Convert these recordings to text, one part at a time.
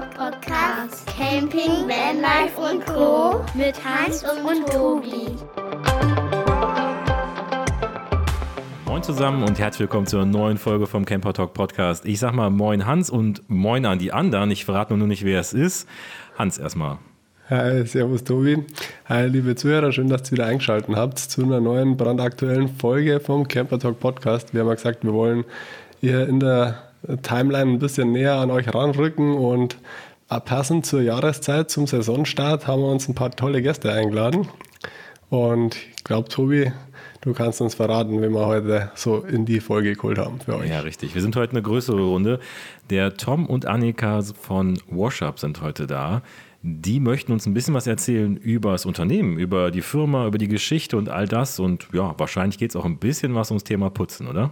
Podcast. Camping, Vanlife und Co. Mit Hans und Tobi. Moin zusammen und herzlich willkommen zur neuen Folge vom Camper Talk Podcast. Ich sag mal Moin Hans und Moin an die anderen. Ich verrate nur nicht, wer es ist. Hans erstmal. Hi, servus Tobi. Hi, liebe Zuhörer, schön, dass ihr wieder eingeschaltet habt zu einer neuen brandaktuellen Folge vom Camper Talk Podcast. Wir haben ja gesagt, wir wollen ihr in der Timeline ein bisschen näher an euch ranrücken und passend zur Jahreszeit, zum Saisonstart, haben wir uns ein paar tolle Gäste eingeladen. Und ich glaube, Tobi, du kannst uns verraten, wen wir heute so in die Folge geholt haben für euch. Ja, richtig. Wir sind heute eine größere Runde. Der Tom und Annika von Washup sind heute da. Die möchten uns ein bisschen was erzählen über das Unternehmen, über die Firma, über die Geschichte und all das. Und ja, wahrscheinlich geht es auch ein bisschen was ums Thema Putzen, oder?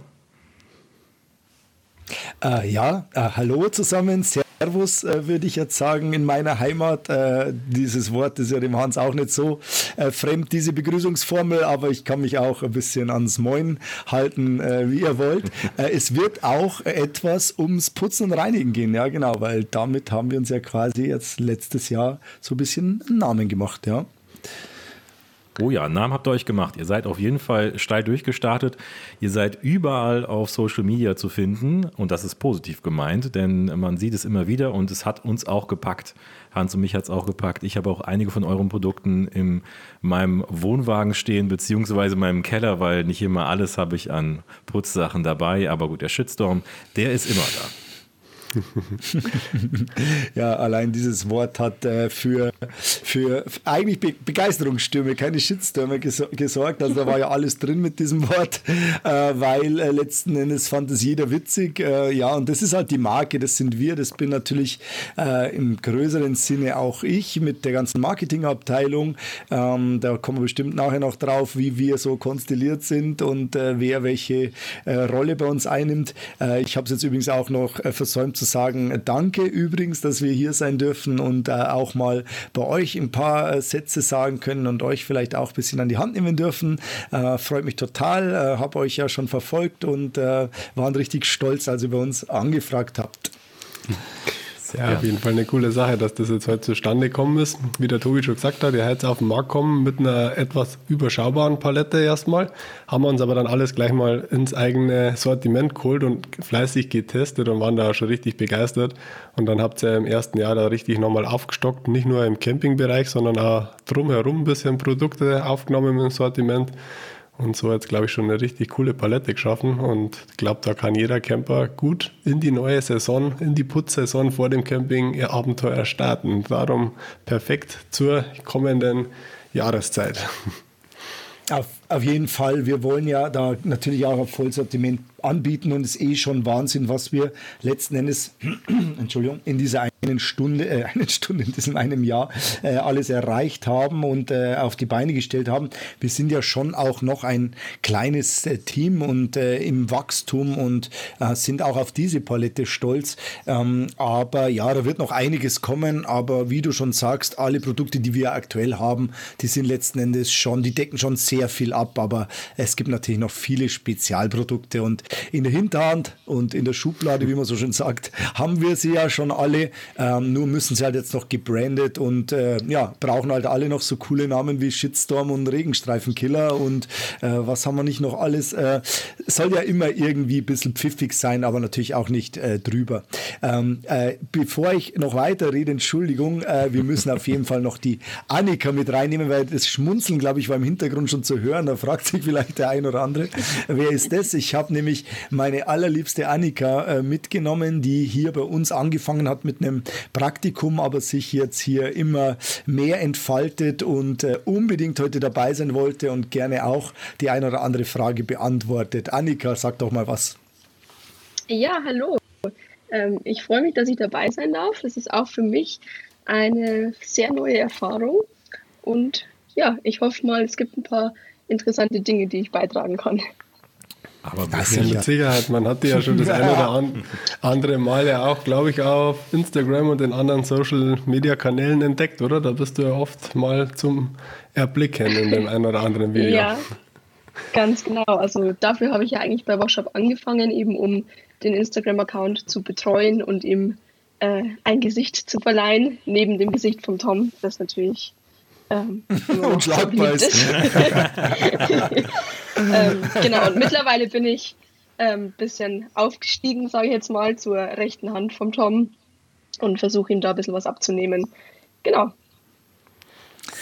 Äh, ja, äh, hallo zusammen, Servus äh, würde ich jetzt sagen in meiner Heimat. Äh, dieses Wort ist ja dem Hans auch nicht so äh, fremd, diese Begrüßungsformel, aber ich kann mich auch ein bisschen ans Moin halten, äh, wie ihr wollt. es wird auch etwas ums Putzen und Reinigen gehen, ja genau, weil damit haben wir uns ja quasi jetzt letztes Jahr so ein bisschen einen Namen gemacht, ja. Oh ja, Namen habt ihr euch gemacht. Ihr seid auf jeden Fall steil durchgestartet. Ihr seid überall auf Social Media zu finden und das ist positiv gemeint, denn man sieht es immer wieder und es hat uns auch gepackt. Hans und mich hat es auch gepackt. Ich habe auch einige von euren Produkten in meinem Wohnwagen stehen, beziehungsweise in meinem Keller, weil nicht immer alles habe ich an Putzsachen dabei. Aber gut, der Shitstorm, der ist immer da. Ja, allein dieses Wort hat äh, für, für eigentlich Be Begeisterungsstürme, keine Shitstürme ges gesorgt. Also da war ja alles drin mit diesem Wort, äh, weil äh, letzten Endes fand es jeder witzig. Äh, ja, und das ist halt die Marke, das sind wir. Das bin natürlich äh, im größeren Sinne auch ich mit der ganzen Marketingabteilung. Ähm, da kommen wir bestimmt nachher noch drauf, wie wir so konstelliert sind und äh, wer welche Rolle bei uns einnimmt. ich habe es jetzt übrigens auch noch versäumt zu sagen, danke übrigens, dass wir hier sein dürfen und äh, auch mal bei euch ein paar äh, Sätze sagen können und euch vielleicht auch ein bisschen an die Hand nehmen dürfen. Äh, freut mich total, äh, habe euch ja schon verfolgt und äh, waren richtig stolz, als ihr bei uns angefragt habt. Ja, ja, auf jeden Fall eine coole Sache, dass das jetzt heute zustande gekommen ist. Wie der Tobi schon gesagt hat, ihr jetzt auf den Markt kommen mit einer etwas überschaubaren Palette erstmal. Haben wir uns aber dann alles gleich mal ins eigene Sortiment geholt und fleißig getestet und waren da schon richtig begeistert. Und dann habt ihr im ersten Jahr da richtig nochmal aufgestockt, nicht nur im Campingbereich, sondern auch drumherum ein bisschen Produkte aufgenommen im Sortiment. Und so jetzt, glaube ich, schon eine richtig coole Palette geschaffen. Und ich glaube, da kann jeder Camper gut in die neue Saison, in die Putzsaison vor dem Camping ihr Abenteuer starten. Darum perfekt zur kommenden Jahreszeit. Auf, auf jeden Fall. Wir wollen ja da natürlich auch ein Vollsortiment anbieten und es ist eh schon Wahnsinn, was wir letzten Endes, Entschuldigung, in dieser einen Stunde, äh, eine Stunde in diesem einem Jahr äh, alles erreicht haben und äh, auf die Beine gestellt haben. Wir sind ja schon auch noch ein kleines äh, Team und äh, im Wachstum und äh, sind auch auf diese Palette stolz. Ähm, aber ja, da wird noch einiges kommen. Aber wie du schon sagst, alle Produkte, die wir aktuell haben, die sind letzten Endes schon, die decken schon sehr viel ab. Aber es gibt natürlich noch viele Spezialprodukte und in der Hinterhand und in der Schublade, wie man so schön sagt, haben wir sie ja schon alle. Ähm, nur müssen sie halt jetzt noch gebrandet und äh, ja, brauchen halt alle noch so coole Namen wie Shitstorm und Regenstreifenkiller und äh, was haben wir nicht noch alles. Äh, soll ja immer irgendwie ein bisschen pfiffig sein, aber natürlich auch nicht äh, drüber. Ähm, äh, bevor ich noch weiter rede, Entschuldigung, äh, wir müssen auf jeden Fall noch die Annika mit reinnehmen, weil das Schmunzeln, glaube ich, war im Hintergrund schon zu hören. Da fragt sich vielleicht der ein oder andere, wer ist das? Ich habe nämlich meine allerliebste Annika mitgenommen, die hier bei uns angefangen hat mit einem Praktikum, aber sich jetzt hier immer mehr entfaltet und äh, unbedingt heute dabei sein wollte und gerne auch die eine oder andere Frage beantwortet. Annika, sag doch mal was. Ja, hallo. Ähm, ich freue mich, dass ich dabei sein darf. Das ist auch für mich eine sehr neue Erfahrung. Und ja, ich hoffe mal, es gibt ein paar interessante Dinge, die ich beitragen kann. Aber das ja, mit Sicherheit. Man hat die ja schon das eine oder andere Mal ja auch, glaube ich, auf Instagram und den anderen Social Media Kanälen entdeckt, oder? Da bist du ja oft mal zum Erblicken in dem einen oder anderen Video. Ja, ganz genau. Also dafür habe ich ja eigentlich bei Washop angefangen, eben um den Instagram-Account zu betreuen und eben äh, ein Gesicht zu verleihen, neben dem Gesicht von Tom, das natürlich ähm, unschlagbar ist. ähm, genau, und mittlerweile bin ich ein ähm, bisschen aufgestiegen, sage ich jetzt mal, zur rechten Hand vom Tom und versuche ihm da ein bisschen was abzunehmen. Genau.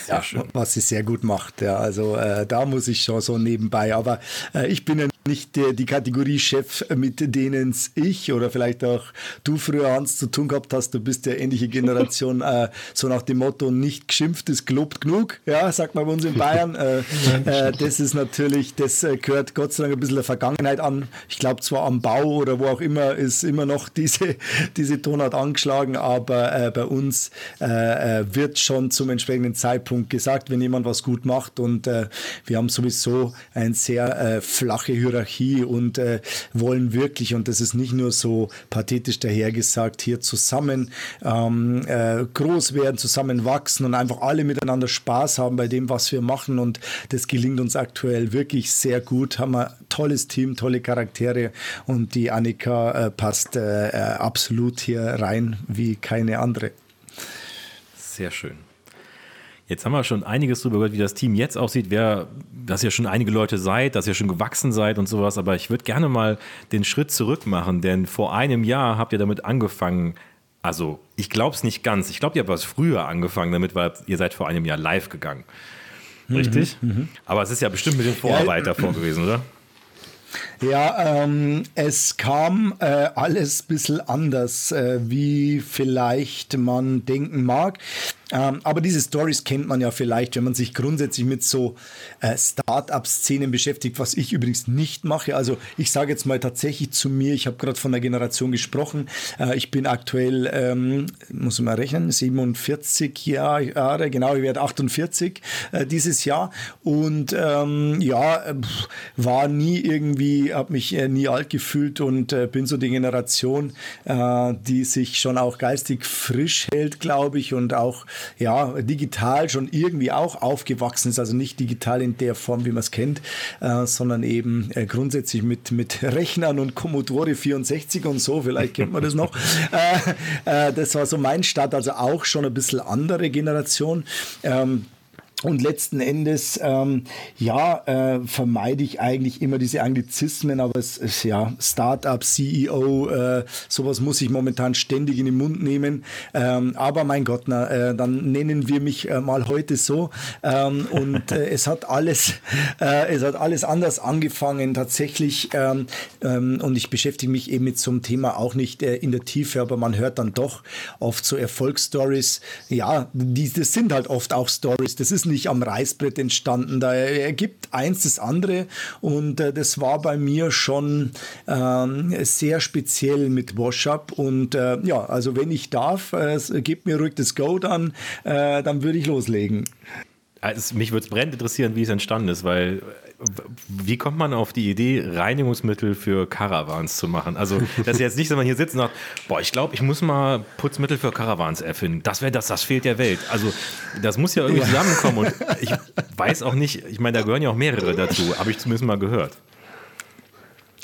Ja, was sie sehr gut macht. Ja, also äh, da muss ich schon so nebenbei. Aber äh, ich bin ja nicht die Kategorie Chef, mit denen ich oder vielleicht auch du früher Hans zu tun gehabt hast. Du bist der ähnliche Generation, äh, so nach dem Motto, nicht geschimpft ist gelobt genug. Ja, sagt man bei uns in Bayern. Äh, äh, das ist natürlich, das äh, gehört Gott sei Dank ein bisschen der Vergangenheit an. Ich glaube zwar am Bau oder wo auch immer ist immer noch diese, diese Tonart angeschlagen, aber äh, bei uns äh, wird schon zum entsprechenden Zeitpunkt gesagt, wenn jemand was gut macht und wir haben sowieso eine sehr flache Hierarchie Hierarchie und äh, wollen wirklich, und das ist nicht nur so pathetisch dahergesagt, hier zusammen ähm, äh, groß werden, zusammen wachsen und einfach alle miteinander Spaß haben bei dem, was wir machen. Und das gelingt uns aktuell wirklich sehr gut. Haben wir ein tolles Team, tolle Charaktere und die Annika äh, passt äh, äh, absolut hier rein wie keine andere. Sehr schön. Jetzt haben wir schon einiges darüber gehört, wie das Team jetzt aussieht, wer, dass ihr schon einige Leute seid, dass ihr schon gewachsen seid und sowas. Aber ich würde gerne mal den Schritt zurück machen, denn vor einem Jahr habt ihr damit angefangen. Also, ich glaube es nicht ganz. Ich glaube, ihr habt was früher angefangen damit, weil ihr seid vor einem Jahr live gegangen. Richtig? Mhm, mhm. Aber es ist ja bestimmt mit den Vorarbeit davor gewesen, oder? Ja, ähm, es kam äh, alles ein bisschen anders, äh, wie vielleicht man denken mag. Ähm, aber diese Stories kennt man ja vielleicht, wenn man sich grundsätzlich mit so äh, Start-up-Szenen beschäftigt, was ich übrigens nicht mache. Also ich sage jetzt mal tatsächlich zu mir, ich habe gerade von der Generation gesprochen. Äh, ich bin aktuell, ähm, muss man mal rechnen, 47 Jahre, genau, ich werde 48 äh, dieses Jahr. Und ähm, ja, war nie irgendwie, habe mich äh, nie alt gefühlt und äh, bin so die Generation, äh, die sich schon auch geistig frisch hält, glaube ich, und auch ja, digital schon irgendwie auch aufgewachsen ist, also nicht digital in der Form, wie man es kennt, sondern eben grundsätzlich mit, mit Rechnern und Commodore 64 und so, vielleicht kennt man das noch. Das war so mein Start, also auch schon ein bisschen andere Generation. Ähm, und letzten Endes, ähm, ja, äh, vermeide ich eigentlich immer diese Anglizismen, aber es ist ja Startup, CEO, äh, sowas muss ich momentan ständig in den Mund nehmen. Ähm, aber mein Gott, na, äh, dann nennen wir mich äh, mal heute so. Ähm, und äh, es hat alles, äh, es hat alles anders angefangen tatsächlich. Ähm, ähm, und ich beschäftige mich eben mit so einem Thema auch nicht in der Tiefe, aber man hört dann doch oft so Erfolgsstories. Ja, die, das sind halt oft auch Stories. Das ist nicht nicht am Reißbrett entstanden. Da ergibt eins das andere und äh, das war bei mir schon ähm, sehr speziell mit Wash-Up und äh, ja, also wenn ich darf, äh, gebt mir ruhig das Go dann, äh, dann würde ich loslegen. Also mich würde es brennend interessieren, wie es entstanden ist, weil wie kommt man auf die Idee, Reinigungsmittel für Caravans zu machen? Also, das ist jetzt nicht, dass man hier sitzt und sagt, boah, ich glaube, ich muss mal Putzmittel für Caravans erfinden. Das wäre das, das fehlt der Welt. Also, das muss ja irgendwie zusammenkommen und ich weiß auch nicht, ich meine, da gehören ja auch mehrere dazu, habe ich zumindest mal gehört.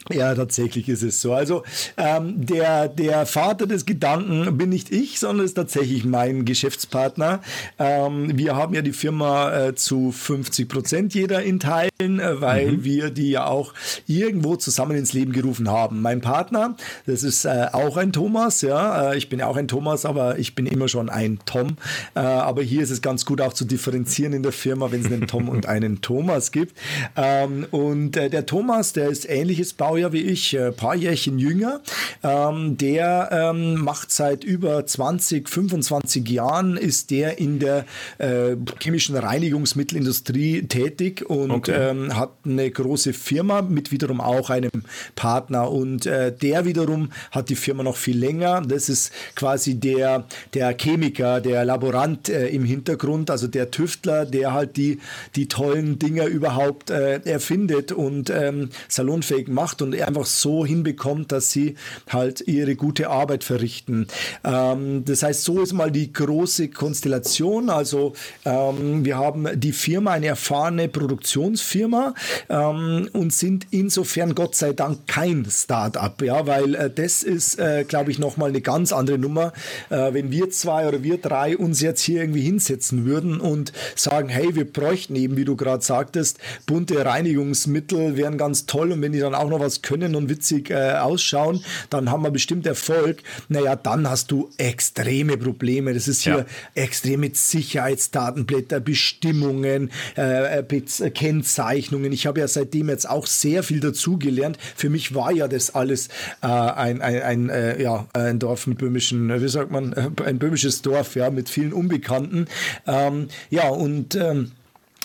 Ja, tatsächlich ist es so. Also ähm, der, der Vater des Gedanken bin nicht ich, sondern ist tatsächlich mein Geschäftspartner. Ähm, wir haben ja die Firma äh, zu 50 Prozent jeder in Teilen, äh, weil mhm. wir die ja auch irgendwo zusammen ins Leben gerufen haben. Mein Partner, das ist äh, auch ein Thomas, ja, äh, ich bin ja auch ein Thomas, aber ich bin immer schon ein Tom. Äh, aber hier ist es ganz gut auch zu differenzieren in der Firma, wenn es einen Tom und einen Thomas gibt. Ähm, und äh, der Thomas, der ist ähnliches Baujahr Baujahr wie ich, ein äh, paar Jährchen jünger. Ähm, der ähm, macht seit über 20, 25 Jahren ist der in der äh, chemischen Reinigungsmittelindustrie tätig und okay. ähm, hat eine große Firma mit wiederum auch einem Partner und äh, der wiederum hat die Firma noch viel länger. Das ist quasi der, der Chemiker, der Laborant äh, im Hintergrund, also der Tüftler, der halt die, die tollen Dinger überhaupt äh, erfindet und ähm, salonfähig macht und einfach so hinbekommt, dass sie halt ihre gute Arbeit verrichten. Ähm, das heißt, so ist mal die große Konstellation. Also ähm, wir haben die Firma, eine erfahrene Produktionsfirma ähm, und sind insofern Gott sei Dank kein Start-up, ja, weil äh, das ist, äh, glaube ich, nochmal eine ganz andere Nummer. Äh, wenn wir zwei oder wir drei uns jetzt hier irgendwie hinsetzen würden und sagen, hey, wir bräuchten eben, wie du gerade sagtest, bunte Reinigungsmittel wären ganz toll und wenn die dann auch noch was können und witzig äh, ausschauen, dann haben wir bestimmt Erfolg. Naja, dann hast du extreme Probleme. Das ist hier ja. extrem mit Sicherheitsdatenblätter, Bestimmungen, äh, äh Kennzeichnungen. Ich habe ja seitdem jetzt auch sehr viel dazugelernt. Für mich war ja das alles äh, ein, ein, ein, äh, ja, ein Dorf mit böhmischen, wie sagt man, ein böhmisches Dorf, ja, mit vielen Unbekannten. Ähm, ja, und ähm,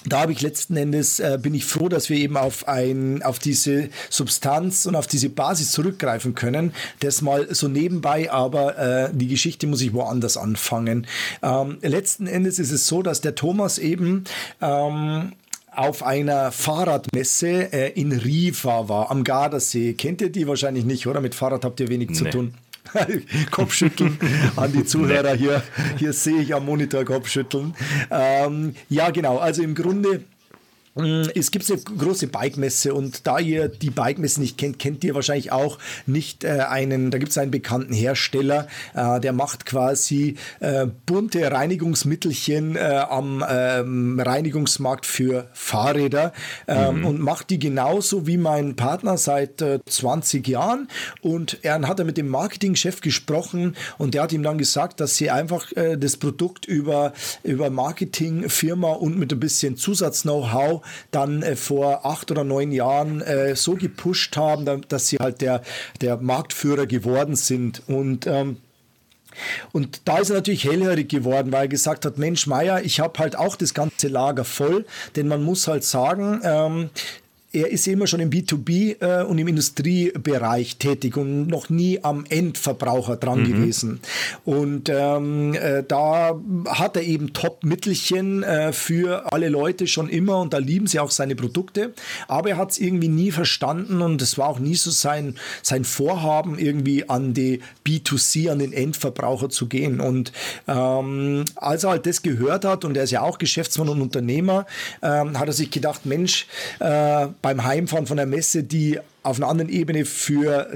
da habe ich letzten Endes, äh, bin ich froh, dass wir eben auf, ein, auf diese Substanz und auf diese Basis zurückgreifen können. Das mal so nebenbei, aber äh, die Geschichte muss ich woanders anfangen. Ähm, letzten Endes ist es so, dass der Thomas eben ähm, auf einer Fahrradmesse äh, in Riva war, am Gardasee. Kennt ihr die wahrscheinlich nicht, oder? Mit Fahrrad habt ihr wenig nee. zu tun. Kopfschütteln an die Zuhörer hier. Hier sehe ich am Monitor Kopfschütteln. Ähm, ja, genau. Also im Grunde es gibt eine große Bike-Messe und da ihr die Bike-Messe nicht kennt, kennt ihr wahrscheinlich auch nicht äh, einen, da gibt es einen bekannten Hersteller, äh, der macht quasi äh, bunte Reinigungsmittelchen äh, am ähm, Reinigungsmarkt für Fahrräder ähm, mhm. und macht die genauso wie mein Partner seit 20 äh, Jahren und er hat er mit dem Marketingchef gesprochen und der hat ihm dann gesagt, dass sie einfach äh, das Produkt über, über Marketingfirma und mit ein bisschen Zusatz-Know-how dann äh, vor acht oder neun Jahren äh, so gepusht haben, dass sie halt der, der Marktführer geworden sind. Und ähm, und da ist er natürlich hellhörig geworden, weil er gesagt hat, Mensch, Meier, ich habe halt auch das ganze Lager voll, denn man muss halt sagen, ähm, er ist immer schon im B2B äh, und im Industriebereich tätig und noch nie am Endverbraucher dran mhm. gewesen. Und ähm, äh, da hat er eben Top-Mittelchen äh, für alle Leute schon immer und da lieben sie auch seine Produkte. Aber er hat es irgendwie nie verstanden und es war auch nie so sein, sein Vorhaben, irgendwie an die B2C, an den Endverbraucher zu gehen. Und ähm, als er halt das gehört hat, und er ist ja auch Geschäftsmann und Unternehmer, ähm, hat er sich gedacht, Mensch, äh, beim Heimfahren von der Messe, die auf einer anderen Ebene für,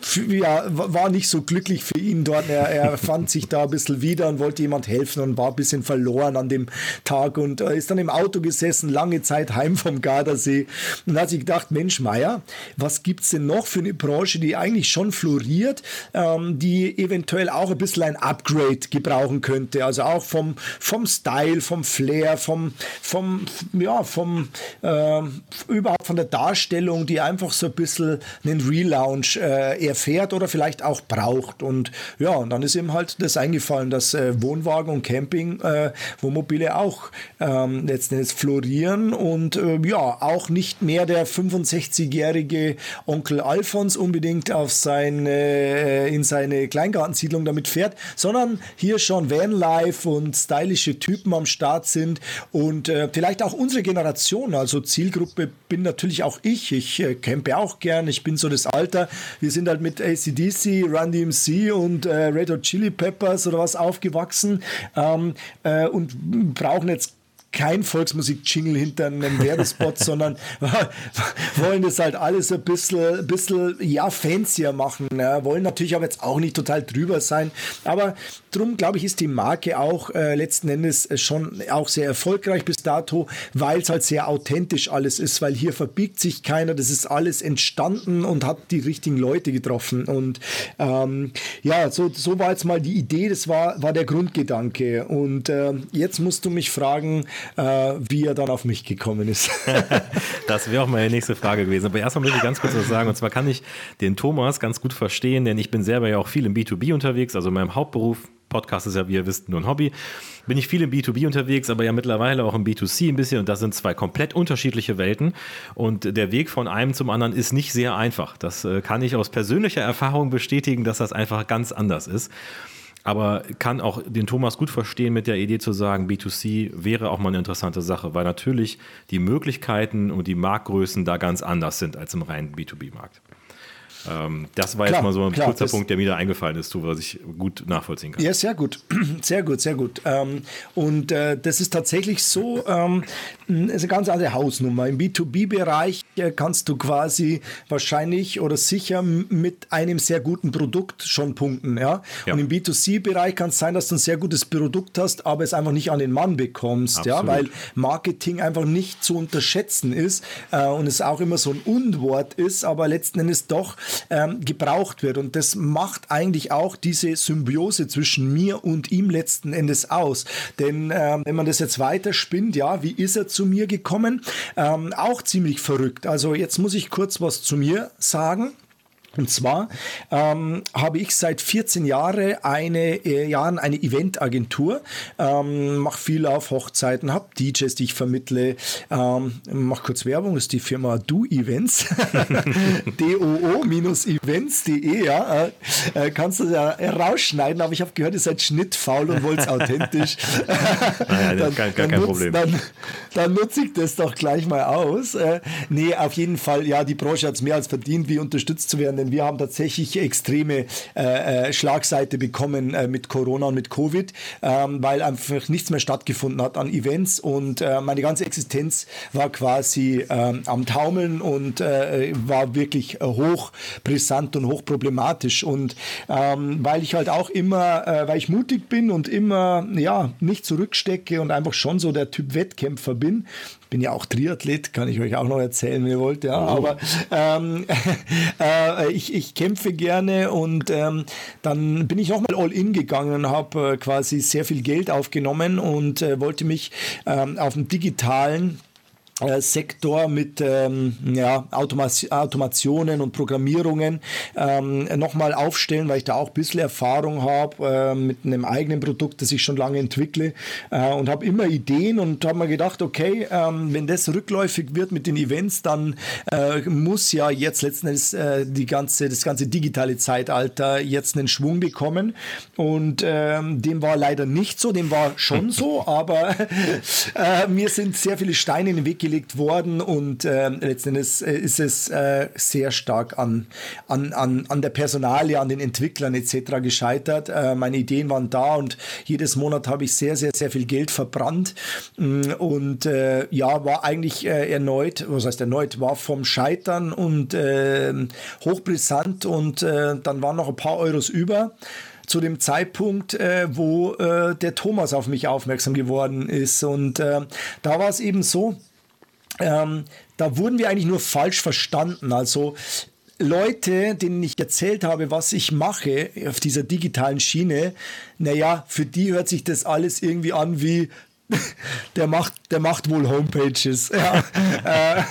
für, ja, war nicht so glücklich für ihn dort. Er, er fand sich da ein bisschen wieder und wollte jemand helfen und war ein bisschen verloren an dem Tag und äh, ist dann im Auto gesessen, lange Zeit heim vom Gardasee und hat sich gedacht, Mensch, Meier, was gibt es denn noch für eine Branche, die eigentlich schon floriert, ähm, die eventuell auch ein bisschen ein Upgrade gebrauchen könnte. Also auch vom, vom Style, vom Flair, vom, vom, ja, vom, äh, überhaupt von der Darstellung, die einfach so ein bisschen bisschen einen Relaunch äh, erfährt oder vielleicht auch braucht. Und ja, und dann ist ihm halt das eingefallen, dass äh, Wohnwagen und Camping, äh, Wohnmobile auch ähm, letzten Endes florieren und äh, ja, auch nicht mehr der 65-jährige Onkel Alfons unbedingt auf sein, äh, in seine Kleingartensiedlung damit fährt, sondern hier schon Vanlife und stylische Typen am Start sind und äh, vielleicht auch unsere Generation, also Zielgruppe bin natürlich auch ich, ich äh, campe auch auch gern. Ich bin so das Alter. Wir sind halt mit ACDC, Run DMC und äh, Red Hot Chili Peppers oder was aufgewachsen ähm, äh, und brauchen jetzt kein Volksmusik-Jingle hinter einem Werbespot, sondern wollen das halt alles ein bisschen, bisschen ja, fancier machen. Ja. Wollen natürlich aber jetzt auch nicht total drüber sein. Aber drum, glaube ich, ist die Marke auch äh, letzten Endes schon auch sehr erfolgreich bis dato, weil es halt sehr authentisch alles ist, weil hier verbiegt sich keiner. Das ist alles entstanden und hat die richtigen Leute getroffen. Und ähm, ja, so, so war jetzt mal die Idee, das war, war der Grundgedanke. Und äh, jetzt musst du mich fragen, wie er dann auf mich gekommen ist. das wäre auch meine nächste Frage gewesen. Aber erstmal möchte ich ganz kurz was sagen. Und zwar kann ich den Thomas ganz gut verstehen, denn ich bin selber ja auch viel im B2B unterwegs, also in meinem Hauptberuf. Podcast ist ja, wie ihr wisst, nur ein Hobby. Bin ich viel im B2B unterwegs, aber ja mittlerweile auch im B2C ein bisschen. Und das sind zwei komplett unterschiedliche Welten. Und der Weg von einem zum anderen ist nicht sehr einfach. Das äh, kann ich aus persönlicher Erfahrung bestätigen, dass das einfach ganz anders ist. Aber kann auch den Thomas gut verstehen mit der Idee zu sagen, B2C wäre auch mal eine interessante Sache, weil natürlich die Möglichkeiten und die Marktgrößen da ganz anders sind als im reinen B2B-Markt. Ähm, das war klar, jetzt mal so ein klar, kurzer Punkt, der mir da eingefallen ist, was ich gut nachvollziehen kann. Ja, sehr gut. Sehr gut, sehr gut. Ähm, und äh, das ist tatsächlich so, ähm, ist eine ganz andere Hausnummer. Im B2B-Bereich äh, kannst du quasi wahrscheinlich oder sicher mit einem sehr guten Produkt schon punkten. Ja? ja. Und im B2C-Bereich kann es sein, dass du ein sehr gutes Produkt hast, aber es einfach nicht an den Mann bekommst, ja? weil Marketing einfach nicht zu unterschätzen ist äh, und es auch immer so ein Unwort ist, aber letzten Endes doch ähm, gebraucht wird. Und das macht eigentlich auch diese Symbiose zwischen mir und ihm letzten Endes aus. Denn ähm, wenn man das jetzt weiter spinnt, ja, wie ist er zu mir gekommen? Ähm, auch ziemlich verrückt. Also jetzt muss ich kurz was zu mir sagen. Und zwar ähm, habe ich seit 14 Jahre eine, äh, Jahren eine Eventagentur, ähm, mache viel auf Hochzeiten, habe DJs, die ich vermittle, ähm, mache kurz Werbung, ist die Firma Do Events, doo-events.de, ja, äh, äh, kannst du ja rausschneiden, aber ich habe gehört, ihr seid schnittfaul und wollt es authentisch. ja, dann, gar, gar kein nutz, Problem. Dann, dann nutze ich das doch gleich mal aus. Äh, nee, auf jeden Fall, ja, die Branche hat es mehr als verdient, wie unterstützt zu werden denn wir haben tatsächlich extreme äh, äh, Schlagseite bekommen äh, mit Corona und mit Covid, ähm, weil einfach nichts mehr stattgefunden hat an Events. Und äh, meine ganze Existenz war quasi ähm, am Taumeln und äh, war wirklich äh, hoch brisant und hoch problematisch und ähm, weil ich halt auch immer, weil ich mutig bin und immer ja nicht zurückstecke und einfach schon so der Typ Wettkämpfer bin, bin ja auch Triathlet, kann ich euch auch noch erzählen, wenn ihr wollt. Ja, aber ähm, äh, ich, ich kämpfe gerne und ähm, dann bin ich nochmal all in gegangen, habe äh, quasi sehr viel Geld aufgenommen und äh, wollte mich ähm, auf dem digitalen Sektor mit ähm, ja, Automationen und Programmierungen ähm, nochmal aufstellen, weil ich da auch ein bisschen Erfahrung habe äh, mit einem eigenen Produkt, das ich schon lange entwickle äh, und habe immer Ideen und habe mir gedacht, okay, ähm, wenn das rückläufig wird mit den Events, dann äh, muss ja jetzt letzten Endes äh, die ganze, das ganze digitale Zeitalter jetzt einen Schwung bekommen. Und ähm, dem war leider nicht so, dem war schon so, aber äh, mir sind sehr viele Steine in den Weg gelegt worden und äh, letztendlich äh, ist es äh, sehr stark an, an, an, an der Personalie, an den Entwicklern etc. gescheitert. Äh, meine Ideen waren da und jedes Monat habe ich sehr, sehr, sehr viel Geld verbrannt mm, und äh, ja, war eigentlich äh, erneut, was heißt erneut, war vom Scheitern und äh, hochbrisant und äh, dann waren noch ein paar Euros über zu dem Zeitpunkt, äh, wo äh, der Thomas auf mich aufmerksam geworden ist. Und äh, da war es eben so, ähm, da wurden wir eigentlich nur falsch verstanden. Also Leute, denen ich erzählt habe, was ich mache auf dieser digitalen Schiene, naja, für die hört sich das alles irgendwie an wie der macht, der macht wohl Homepages. Ja. Äh,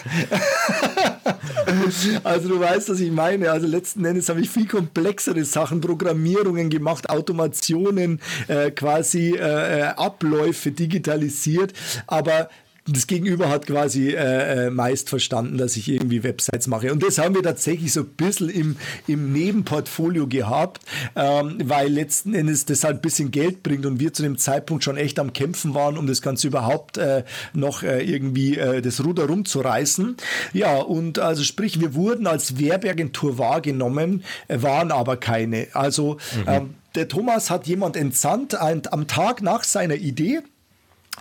also du weißt, was ich meine. Also letzten Endes habe ich viel komplexere Sachen, Programmierungen gemacht, Automationen, äh, quasi äh, äh Abläufe digitalisiert. Aber das Gegenüber hat quasi äh, äh, meist verstanden, dass ich irgendwie Websites mache. Und das haben wir tatsächlich so ein bisschen im, im Nebenportfolio gehabt, ähm, weil letzten Endes das halt ein bisschen Geld bringt und wir zu dem Zeitpunkt schon echt am Kämpfen waren, um das Ganze überhaupt äh, noch äh, irgendwie äh, das Ruder rumzureißen. Ja, und also sprich, wir wurden als Werbeagentur wahrgenommen, äh, waren aber keine. Also mhm. ähm, der Thomas hat jemand entsandt ein, am Tag nach seiner Idee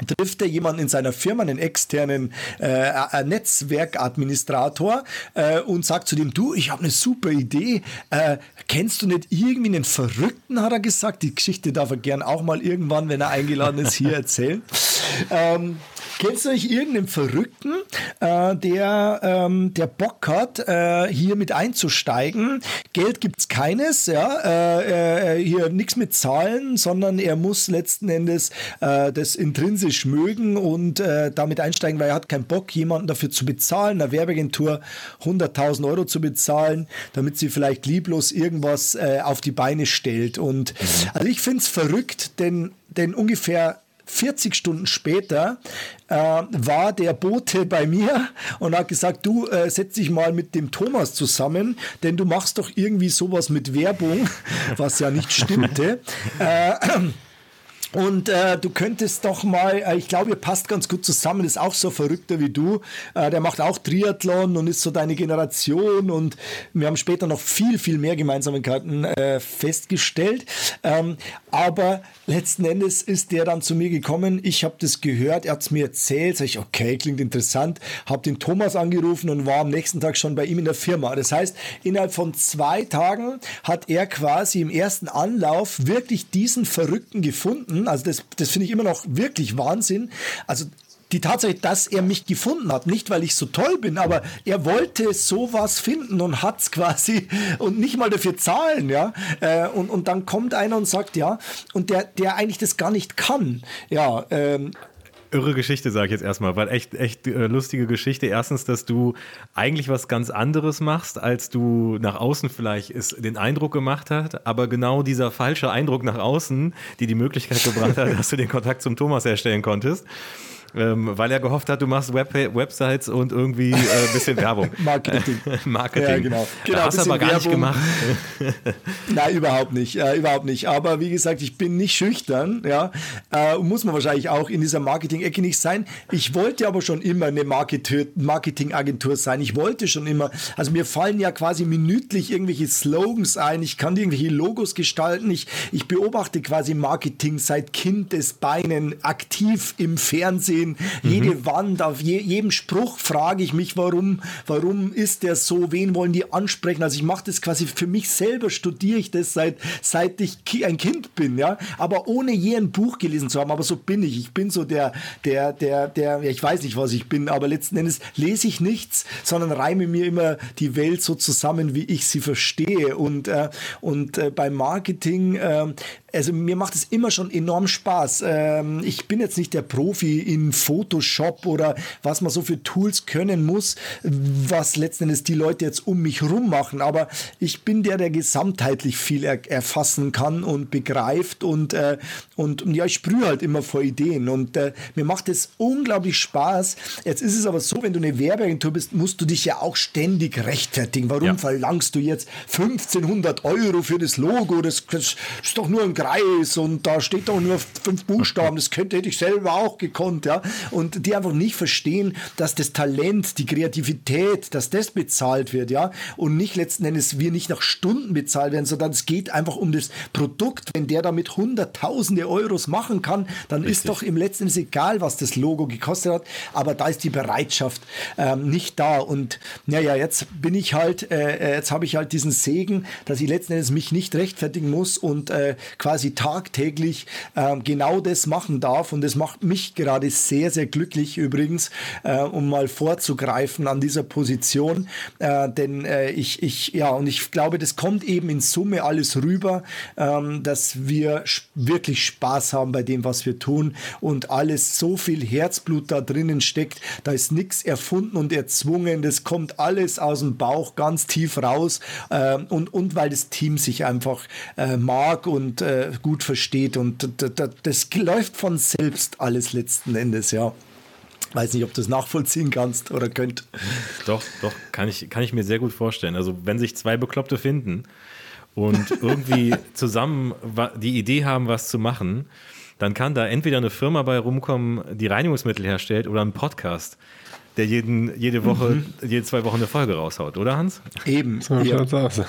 trifft er jemanden in seiner Firma, einen externen äh, Netzwerkadministrator äh, und sagt zu dem, du, ich habe eine super Idee, äh, kennst du nicht irgendwie einen Verrückten, hat er gesagt. Die Geschichte darf er gern auch mal irgendwann, wenn er eingeladen ist, hier erzählen. Ähm, Kennst du nicht irgendeinen Verrückten, äh, der, ähm, der Bock hat, äh, hier mit einzusteigen? Geld gibt es keines, ja. Äh, äh, hier nichts mit Zahlen, sondern er muss letzten Endes äh, das intrinsisch mögen und äh, damit einsteigen, weil er hat keinen Bock, jemanden dafür zu bezahlen, einer Werbeagentur 100.000 Euro zu bezahlen, damit sie vielleicht lieblos irgendwas auf die Beine stellt. Und mhm. also ich finde es verrückt, denn, denn ungefähr 40 Stunden später äh, war der Bote bei mir und hat gesagt, du äh, setz dich mal mit dem Thomas zusammen, denn du machst doch irgendwie sowas mit Werbung, was ja nicht stimmte. äh, und äh, du könntest doch mal, äh, ich glaube, ihr passt ganz gut zusammen, ist auch so verrückter wie du. Äh, der macht auch Triathlon und ist so deine Generation. Und wir haben später noch viel, viel mehr Gemeinsamkeiten äh, festgestellt. Ähm, aber letzten Endes ist der dann zu mir gekommen. Ich habe das gehört, er hat es mir erzählt. Sag ich, okay, klingt interessant. Habe den Thomas angerufen und war am nächsten Tag schon bei ihm in der Firma. Das heißt, innerhalb von zwei Tagen hat er quasi im ersten Anlauf wirklich diesen Verrückten gefunden also das, das finde ich immer noch wirklich Wahnsinn. Also die Tatsache, dass er mich gefunden hat, nicht weil ich so toll bin, aber er wollte sowas finden und hat es quasi und nicht mal dafür zahlen, ja. Äh, und, und dann kommt einer und sagt, ja, und der, der eigentlich das gar nicht kann. Ja, ähm, Irre Geschichte, sage ich jetzt erstmal, weil echt, echt äh, lustige Geschichte. Erstens, dass du eigentlich was ganz anderes machst, als du nach außen vielleicht es den Eindruck gemacht hat, aber genau dieser falsche Eindruck nach außen, die die Möglichkeit gebracht hat, dass du den Kontakt zum Thomas herstellen konntest ähm, weil er gehofft hat, du machst Web Websites und irgendwie ein äh, bisschen Werbung. Marketing. Marketing. Ja, genau. genau hast du aber gar Werbung. nicht gemacht. Nein, überhaupt nicht. Äh, überhaupt nicht. Aber wie gesagt, ich bin nicht schüchtern. Ja, äh, muss man wahrscheinlich auch in dieser Marketing-Ecke nicht sein. Ich wollte aber schon immer eine Marketing-Agentur sein. Ich wollte schon immer. Also mir fallen ja quasi minütlich irgendwelche Slogans ein. Ich kann irgendwelche Logos gestalten. Ich, ich beobachte quasi Marketing seit Kindesbeinen aktiv im Fernsehen sehen. Mhm. Jede Wand, auf je, jedem Spruch frage ich mich, warum, warum ist der so, wen wollen die ansprechen? Also ich mache das quasi für mich selber, studiere ich das seit, seit ich ein Kind bin, ja, aber ohne je ein Buch gelesen zu haben, aber so bin ich. Ich bin so der, der, der, der, ich weiß nicht, was ich bin, aber letzten Endes lese ich nichts, sondern reime mir immer die Welt so zusammen, wie ich sie verstehe und, äh, und äh, beim Marketing, äh, also mir macht es immer schon enorm Spaß. Ähm, ich bin jetzt nicht der Profi in Photoshop oder was man so für Tools können muss, was letzten Endes die Leute jetzt um mich rum machen. Aber ich bin der, der gesamtheitlich viel er erfassen kann und begreift und, äh, und, ja, ich sprühe halt immer vor Ideen und äh, mir macht es unglaublich Spaß. Jetzt ist es aber so, wenn du eine Werbeagentur bist, musst du dich ja auch ständig rechtfertigen. Warum ja. verlangst du jetzt 1500 Euro für das Logo? Das, das ist doch nur ein Kreis und da steht doch nur fünf Buchstaben. Das könnte hätte ich selber auch gekonnt, ja. Und die einfach nicht verstehen, dass das Talent, die Kreativität, dass das bezahlt wird, ja. Und nicht letzten Endes wir nicht nach Stunden bezahlt werden, sondern es geht einfach um das Produkt. Wenn der damit hunderttausende Euros machen kann, dann Richtig. ist doch im letzten Endes egal, was das Logo gekostet hat. Aber da ist die Bereitschaft ähm, nicht da. Und naja, jetzt bin ich halt, äh, äh, jetzt habe ich halt diesen Segen, dass ich letzten Endes mich nicht rechtfertigen muss und äh, quasi quasi tagtäglich äh, genau das machen darf. Und das macht mich gerade sehr, sehr glücklich übrigens, äh, um mal vorzugreifen an dieser Position. Äh, denn äh, ich, ich, ja, und ich glaube, das kommt eben in Summe alles rüber, ähm, dass wir wirklich Spaß haben bei dem, was wir tun und alles so viel Herzblut da drinnen steckt. Da ist nichts erfunden und erzwungen. Das kommt alles aus dem Bauch ganz tief raus. Äh, und, und weil das Team sich einfach äh, mag und äh, gut versteht. Und das läuft von selbst alles letzten Endes, ja. Weiß nicht, ob du das nachvollziehen kannst oder könnt. Doch, doch, kann ich, kann ich mir sehr gut vorstellen. Also, wenn sich zwei Bekloppte finden und irgendwie zusammen die Idee haben, was zu machen, dann kann da entweder eine Firma bei rumkommen, die Reinigungsmittel herstellt oder ein Podcast der jeden, jede Woche, mhm. jede zwei Wochen eine Folge raushaut, oder Hans? Eben. So ja. schaut's aus.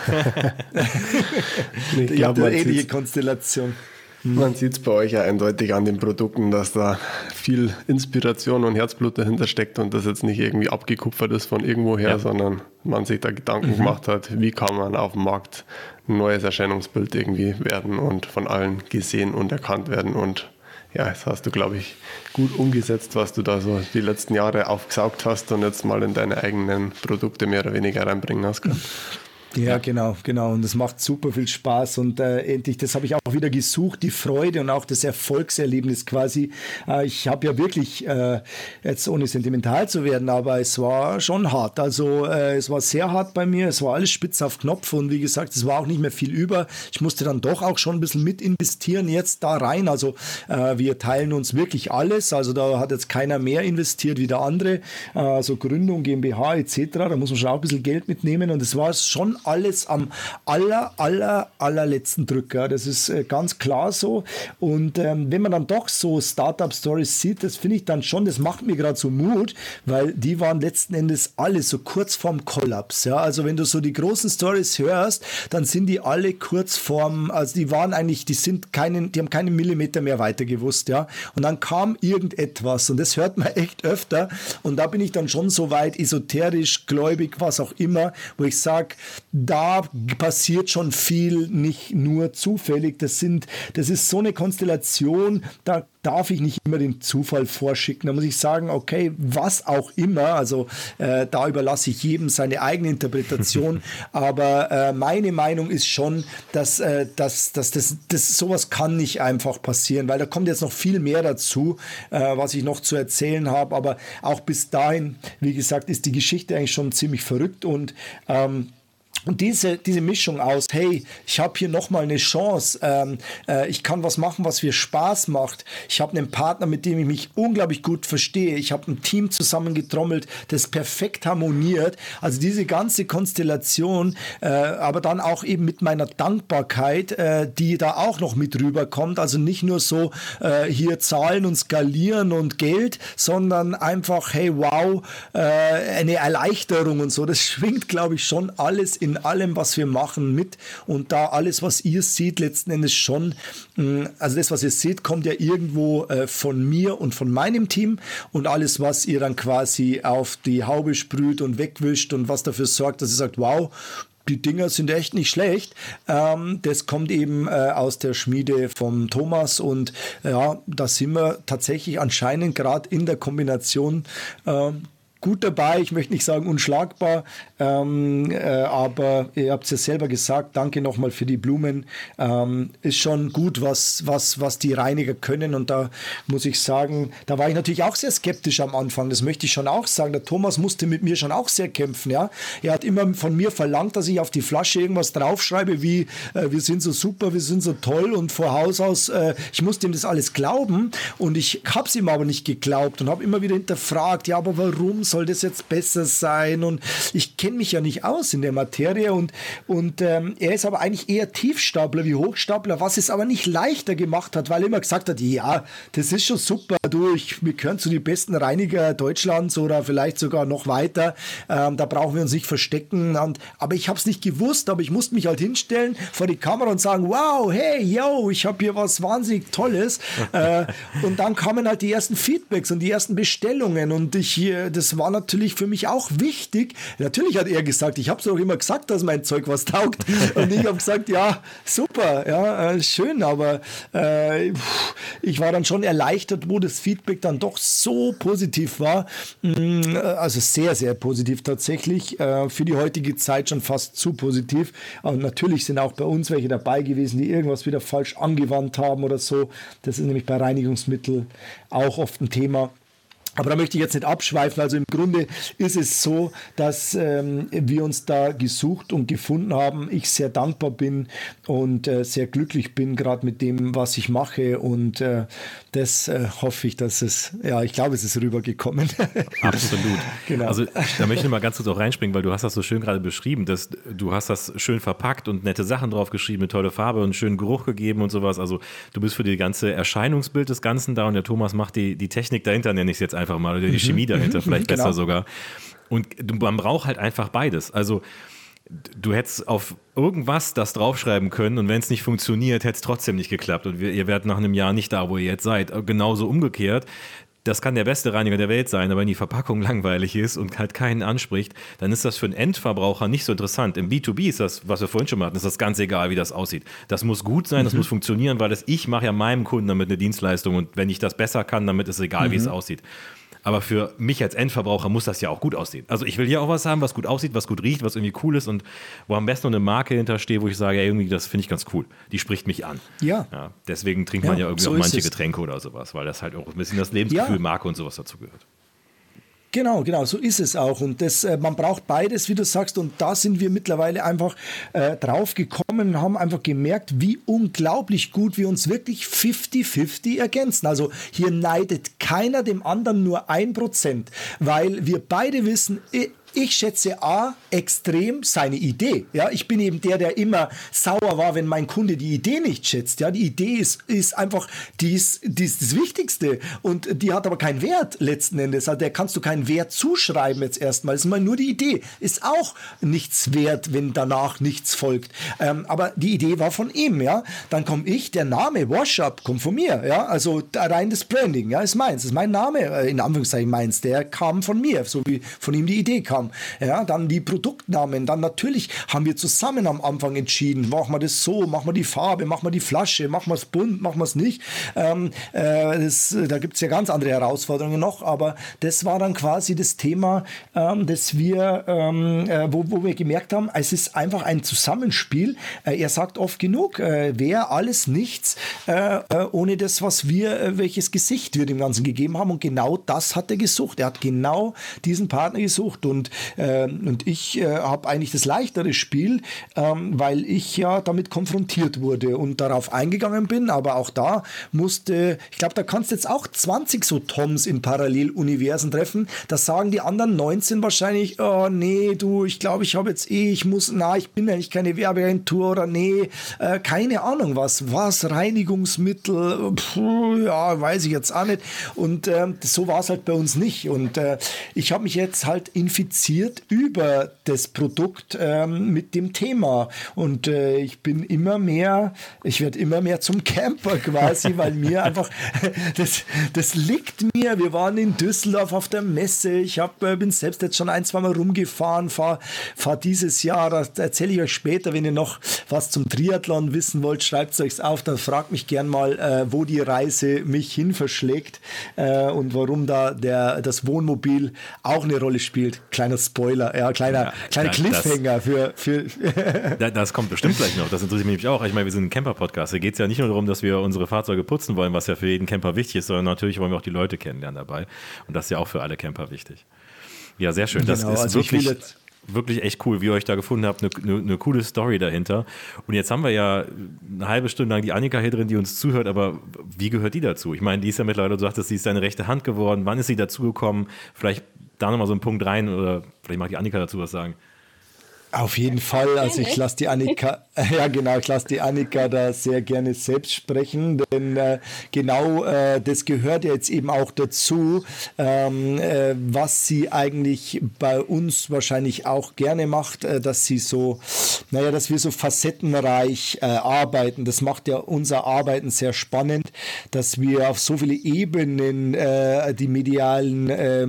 ich glaube, eine ähnliche Konstellation. Mhm. Man sieht es bei euch ja eindeutig an den Produkten, dass da viel Inspiration und Herzblut dahinter steckt und das jetzt nicht irgendwie abgekupfert ist von irgendwoher, ja. sondern man sich da Gedanken mhm. gemacht hat, wie kann man auf dem Markt ein neues Erscheinungsbild irgendwie werden und von allen gesehen und erkannt werden und ja, das hast du, glaube ich, gut umgesetzt, was du da so die letzten Jahre aufgesaugt hast und jetzt mal in deine eigenen Produkte mehr oder weniger reinbringen hast. Ja, genau, genau. Und es macht super viel Spaß. Und äh, endlich, das habe ich auch wieder gesucht, die Freude und auch das Erfolgserlebnis quasi. Äh, ich habe ja wirklich, äh, jetzt ohne sentimental zu werden, aber es war schon hart. Also äh, es war sehr hart bei mir. Es war alles spitz auf Knopf. Und wie gesagt, es war auch nicht mehr viel über. Ich musste dann doch auch schon ein bisschen mit investieren jetzt da rein. Also äh, wir teilen uns wirklich alles. Also da hat jetzt keiner mehr investiert wie der andere. Also Gründung, GmbH etc. Da muss man schon auch ein bisschen Geld mitnehmen. Und es war schon alles am aller, aller, allerletzten Drücker. Das ist äh, ganz klar so. Und ähm, wenn man dann doch so Startup-Stories sieht, das finde ich dann schon, das macht mir gerade so Mut, weil die waren letzten Endes alle so kurz vorm Kollaps. Ja? Also wenn du so die großen Stories hörst, dann sind die alle kurz vorm, also die waren eigentlich, die sind keinen, die haben keinen Millimeter mehr weiter gewusst, ja. Und dann kam irgendetwas und das hört man echt öfter. Und da bin ich dann schon so weit esoterisch, gläubig, was auch immer, wo ich sage, da passiert schon viel, nicht nur zufällig. Das sind, das ist so eine Konstellation, da darf ich nicht immer den Zufall vorschicken. Da muss ich sagen, okay, was auch immer, also äh, da überlasse ich jedem seine eigene Interpretation. aber äh, meine Meinung ist schon, dass, äh, dass, dass das, das sowas kann nicht einfach passieren, weil da kommt jetzt noch viel mehr dazu, äh, was ich noch zu erzählen habe. Aber auch bis dahin, wie gesagt, ist die Geschichte eigentlich schon ziemlich verrückt und ähm, und diese, diese Mischung aus, hey, ich habe hier nochmal eine Chance, ähm, äh, ich kann was machen, was mir Spaß macht. Ich habe einen Partner, mit dem ich mich unglaublich gut verstehe. Ich habe ein Team zusammengetrommelt, das perfekt harmoniert. Also diese ganze Konstellation, äh, aber dann auch eben mit meiner Dankbarkeit, äh, die da auch noch mit rüberkommt. Also nicht nur so äh, hier Zahlen und Skalieren und Geld, sondern einfach, hey, wow, äh, eine Erleichterung und so. Das schwingt, glaube ich, schon alles in allem, was wir machen, mit. Und da alles, was ihr seht, letzten Endes schon, mm, also das, was ihr seht, kommt ja irgendwo äh, von mir und von meinem Team. Und alles, was ihr dann quasi auf die Haube sprüht und wegwischt und was dafür sorgt, dass ihr sagt, wow, die Dinger sind echt nicht schlecht. Ähm, das kommt eben äh, aus der Schmiede vom Thomas und ja, da sind wir tatsächlich anscheinend gerade in der Kombination äh, gut dabei. Ich möchte nicht sagen unschlagbar, ähm, äh, aber ihr habt es ja selber gesagt. Danke nochmal für die Blumen. Ähm, ist schon gut, was, was, was die Reiniger können. Und da muss ich sagen, da war ich natürlich auch sehr skeptisch am Anfang. Das möchte ich schon auch sagen. Der Thomas musste mit mir schon auch sehr kämpfen. Ja? Er hat immer von mir verlangt, dass ich auf die Flasche irgendwas draufschreibe, wie äh, wir sind so super, wir sind so toll und vor Haus aus, äh, ich musste ihm das alles glauben. Und ich habe es ihm aber nicht geglaubt und habe immer wieder hinterfragt, ja, aber warum soll das jetzt besser sein? Und ich kenne mich ja nicht aus in der Materie und, und ähm, er ist aber eigentlich eher Tiefstapler wie Hochstapler, was es aber nicht leichter gemacht hat, weil er immer gesagt hat, ja, das ist schon super, du, ich, wir gehören zu den besten Reiniger Deutschlands oder vielleicht sogar noch weiter, ähm, da brauchen wir uns nicht verstecken. Und, aber ich habe es nicht gewusst, aber ich musste mich halt hinstellen vor die Kamera und sagen, wow, hey, yo, ich habe hier was wahnsinnig Tolles. äh, und dann kamen halt die ersten Feedbacks und die ersten Bestellungen und ich, das war war natürlich für mich auch wichtig. Natürlich hat er gesagt, ich habe es doch immer gesagt, dass mein Zeug was taugt. Und ich habe gesagt, ja, super, ja, äh, schön, aber äh, ich war dann schon erleichtert, wo das Feedback dann doch so positiv war. Mm, also sehr, sehr positiv tatsächlich. Äh, für die heutige Zeit schon fast zu positiv. Und natürlich sind auch bei uns welche dabei gewesen, die irgendwas wieder falsch angewandt haben oder so. Das ist nämlich bei Reinigungsmitteln auch oft ein Thema. Aber da möchte ich jetzt nicht abschweifen. Also im Grunde ist es so, dass ähm, wir uns da gesucht und gefunden haben. Ich sehr dankbar bin und äh, sehr glücklich bin, gerade mit dem, was ich mache. Und äh, das äh, hoffe ich, dass es, ja, ich glaube, es ist rübergekommen. Absolut. genau. Also da möchte ich mal ganz kurz auch reinspringen, weil du hast das so schön gerade beschrieben, dass du hast das schön verpackt und nette Sachen drauf geschrieben, eine tolle Farbe und einen schönen Geruch gegeben und sowas. Also du bist für die ganze Erscheinungsbild des Ganzen da und der Thomas macht die, die Technik dahinter, nenne ich es jetzt einfach mal, oder die mhm. Chemie dahinter, vielleicht genau. besser sogar. Und man braucht halt einfach beides. Also du hättest auf irgendwas das draufschreiben können und wenn es nicht funktioniert, hätte es trotzdem nicht geklappt und ihr werdet nach einem Jahr nicht da, wo ihr jetzt seid. Genauso umgekehrt. Das kann der beste Reiniger der Welt sein, aber wenn die Verpackung langweilig ist und halt keinen anspricht, dann ist das für einen Endverbraucher nicht so interessant. Im B2B ist das, was wir vorhin schon hatten, ist das ganz egal, wie das aussieht. Das muss gut sein, das mhm. muss funktionieren, weil das ich mache ja meinem Kunden damit eine Dienstleistung und wenn ich das besser kann, damit ist es egal, mhm. wie es mhm. aussieht. Aber für mich als Endverbraucher muss das ja auch gut aussehen. Also ich will hier auch was haben, was gut aussieht, was gut riecht, was irgendwie cool ist und wo am besten noch eine Marke hintersteht, wo ich sage, ja, irgendwie, das finde ich ganz cool. Die spricht mich an. Ja. ja deswegen trinkt man ja, ja irgendwie so auch manche Getränke oder sowas, weil das halt auch ein bisschen das Lebensgefühl, ja. Marke und sowas dazu gehört. Genau, genau, so ist es auch. Und das, äh, man braucht beides, wie du sagst. Und da sind wir mittlerweile einfach äh, drauf gekommen und haben einfach gemerkt, wie unglaublich gut wir uns wirklich 50-50 ergänzen. Also hier neidet keiner dem anderen nur ein Prozent, weil wir beide wissen, ich schätze A extrem seine Idee. Ja, ich bin eben der, der immer sauer war, wenn mein Kunde die Idee nicht schätzt. Ja, die Idee ist, ist einfach die ist, die ist das Wichtigste und die hat aber keinen Wert letzten Endes. Also der kannst du keinen Wert zuschreiben jetzt erstmal. Es ist mal nur die Idee. Ist auch nichts wert, wenn danach nichts folgt. Ähm, aber die Idee war von ihm. Ja, dann komme ich. Der Name Wash Up kommt von mir. Ja, also rein das Branding. Ja, ist meins. Ist mein Name äh, in Anführungszeichen meins. Der kam von mir, so wie von ihm die Idee kam haben. Ja, dann die Produktnamen. Dann natürlich haben wir zusammen am Anfang entschieden, machen wir das so, machen wir die Farbe, machen wir die Flasche, machen wir es bunt, machen wir es nicht. Ähm, äh, das, da gibt es ja ganz andere Herausforderungen noch, aber das war dann quasi das Thema, ähm, dass wir, ähm, äh, wo, wo wir gemerkt haben, es ist einfach ein Zusammenspiel. Äh, er sagt oft genug, äh, wäre alles nichts äh, äh, ohne das, was wir, welches Gesicht wir dem Ganzen gegeben haben. Und genau das hat er gesucht. Er hat genau diesen Partner gesucht. Und ähm, und ich äh, habe eigentlich das leichtere Spiel, ähm, weil ich ja damit konfrontiert wurde und darauf eingegangen bin. Aber auch da musste, ich glaube, da kannst du jetzt auch 20 so Toms in Paralleluniversen treffen. Da sagen die anderen 19 wahrscheinlich, oh nee, du, ich glaube, ich habe jetzt eh, ich muss, na, ich bin nicht keine Werbeagentur oder nee, äh, keine Ahnung was, was, Reinigungsmittel, puh, ja, weiß ich jetzt auch nicht. Und äh, so war es halt bei uns nicht. Und äh, ich habe mich jetzt halt infiziert kommuniziert über das Produkt ähm, mit dem Thema. Und äh, ich bin immer mehr, ich werde immer mehr zum Camper quasi, weil mir einfach, das, das liegt mir. Wir waren in Düsseldorf auf der Messe. Ich hab, äh, bin selbst jetzt schon ein, zwei Mal rumgefahren, fahre fahr dieses Jahr, das erzähle ich euch später, wenn ihr noch was zum Triathlon wissen wollt, schreibt es euch auf, dann fragt mich gern mal, äh, wo die Reise mich hin verschlägt äh, und warum da der, das Wohnmobil auch eine Rolle spielt. Kleiner kleiner Spoiler, ja, kleiner, ja, kleiner Cliffhanger das, für. für das kommt bestimmt gleich noch. Das interessiert mich auch. Ich meine, wir sind ein Camper-Podcast. Da geht es ja nicht nur darum, dass wir unsere Fahrzeuge putzen wollen, was ja für jeden Camper wichtig ist, sondern natürlich wollen wir auch die Leute kennenlernen dabei. Und das ist ja auch für alle Camper wichtig. Ja, sehr schön. Das genau, ist also wirklich wirklich echt cool, wie ihr euch da gefunden habt. Eine, eine, eine, coole Story dahinter. Und jetzt haben wir ja eine halbe Stunde lang die Annika hier drin, die uns zuhört, aber wie gehört die dazu? Ich meine, die ist ja mittlerweile, du sagtest, sie ist deine rechte Hand geworden. Wann ist sie dazugekommen? Vielleicht da nochmal so einen Punkt rein oder vielleicht mag die Annika dazu was sagen. Auf jeden Fall. Also ich lasse die Annika, ja genau, ich lasse die Annika da sehr gerne selbst sprechen, denn äh, genau äh, das gehört ja jetzt eben auch dazu, ähm, äh, was sie eigentlich bei uns wahrscheinlich auch gerne macht, äh, dass sie so, naja, dass wir so facettenreich äh, arbeiten. Das macht ja unser Arbeiten sehr spannend, dass wir auf so viele Ebenen äh, die medialen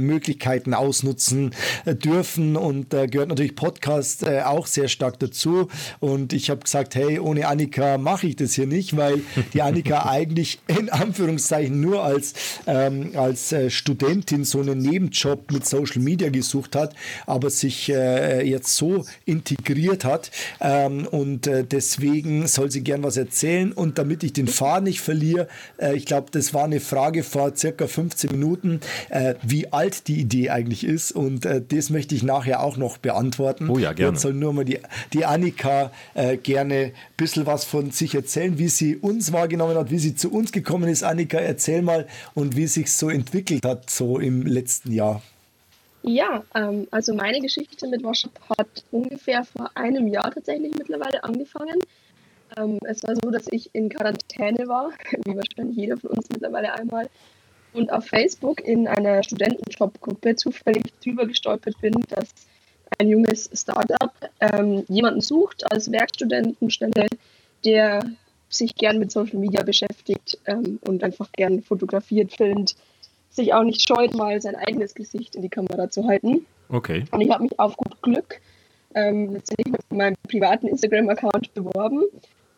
Möglichkeiten ausnutzen dürfen und da gehört natürlich Podcast äh, auch sehr stark dazu. Und ich habe gesagt, hey, ohne Annika mache ich das hier nicht, weil die Annika eigentlich in Anführungszeichen nur als, ähm, als äh, Studentin so einen Nebenjob mit Social Media gesucht hat, aber sich äh, jetzt so integriert hat. Ähm, und äh, deswegen soll sie gern was erzählen. Und damit ich den Faden nicht verliere, äh, ich glaube, das war eine Frage vor circa 15 Minuten, wie alt die Idee eigentlich ist. Und das möchte ich nachher auch noch beantworten. Oh ja, gerne soll nur mal die, die Annika äh, gerne ein bisschen was von sich erzählen, wie sie uns wahrgenommen hat, wie sie zu uns gekommen ist. Annika, erzähl mal und wie sich so entwickelt hat, so im letzten Jahr. Ja, ähm, also meine Geschichte mit Washup hat ungefähr vor einem Jahr tatsächlich mittlerweile angefangen. Ähm, es war so, dass ich in Quarantäne war, wie wahrscheinlich jeder von uns mittlerweile einmal, und auf Facebook in einer Studentenjobgruppe zufällig drüber gestolpert bin, dass ein junges Startup ähm, jemanden sucht als Werkstudentenstelle, der sich gern mit Social Media beschäftigt ähm, und einfach gern fotografiert, filmt, sich auch nicht scheut, mal sein eigenes Gesicht in die Kamera zu halten. Okay. Und ich habe mich auf gut Glück ähm, letztendlich mit meinem privaten Instagram-Account beworben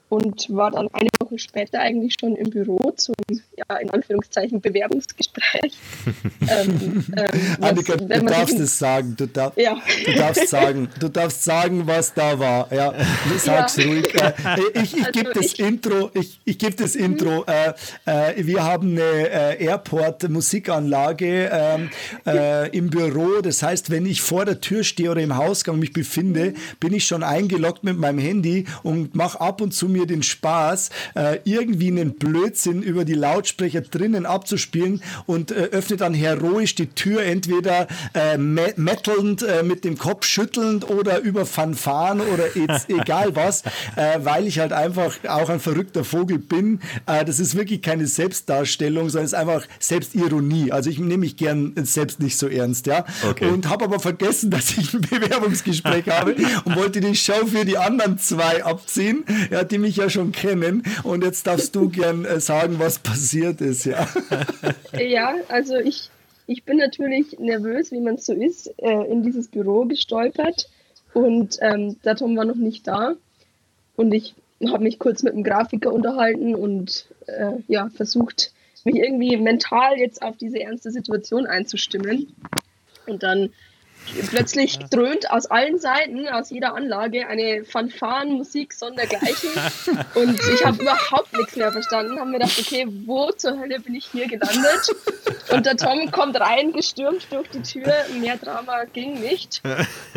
und war dann eine Woche später eigentlich schon im Büro zum, ja, in Anführungszeichen, Bewerbungsgespräch. ähm, ähm, Annika, du darfst es sagen, du, darf, ja. du, darfst sagen, du darfst sagen, was da war. Ja, sag's ja. ruhig. Äh, ich ich also gebe das Intro, ich, ich gebe das Intro. Äh, äh, wir haben eine äh, Airport-Musikanlage ähm, äh, im Büro. Das heißt, wenn ich vor der Tür stehe oder im Hausgang mich befinde, bin ich schon eingeloggt mit meinem Handy und mache ab und zu mir den Spaß, äh, irgendwie einen Blödsinn über die Lautsprecher drinnen abzuspielen und äh, öffne dann heroisch die Tür, entweder äh, mettelnd, äh, mit dem Kopf schüttelnd oder über Fanfaren oder egal was, äh, weil ich halt einfach auch ein verrückter Vogel bin. Äh, das ist wirklich keine Selbstdarstellung, sondern es ist einfach Selbstironie. Also ich nehme mich gern selbst nicht so ernst, ja. Okay. Und habe aber vergessen, dass ich ein Bewerbungsgespräch habe und wollte die Show für die anderen zwei abziehen, ja, die mich ja schon kennen. Und jetzt darfst du gern äh, sagen, was passiert ist, ja. Ja, also ich, ich bin natürlich nervös, wie man so ist, äh, in dieses Büro gestolpert. Und ähm, der Tom war noch nicht da. Und ich habe mich kurz mit dem Grafiker unterhalten und äh, ja, versucht, mich irgendwie mental jetzt auf diese ernste Situation einzustimmen. Und dann Plötzlich dröhnt aus allen Seiten, aus jeder Anlage, eine Fanfarenmusik sondergleichen. Und ich habe überhaupt nichts mehr verstanden. Haben mir gedacht, okay, wo zur Hölle bin ich hier gelandet? Und der Tom kommt rein, gestürmt durch die Tür. Mehr Drama ging nicht.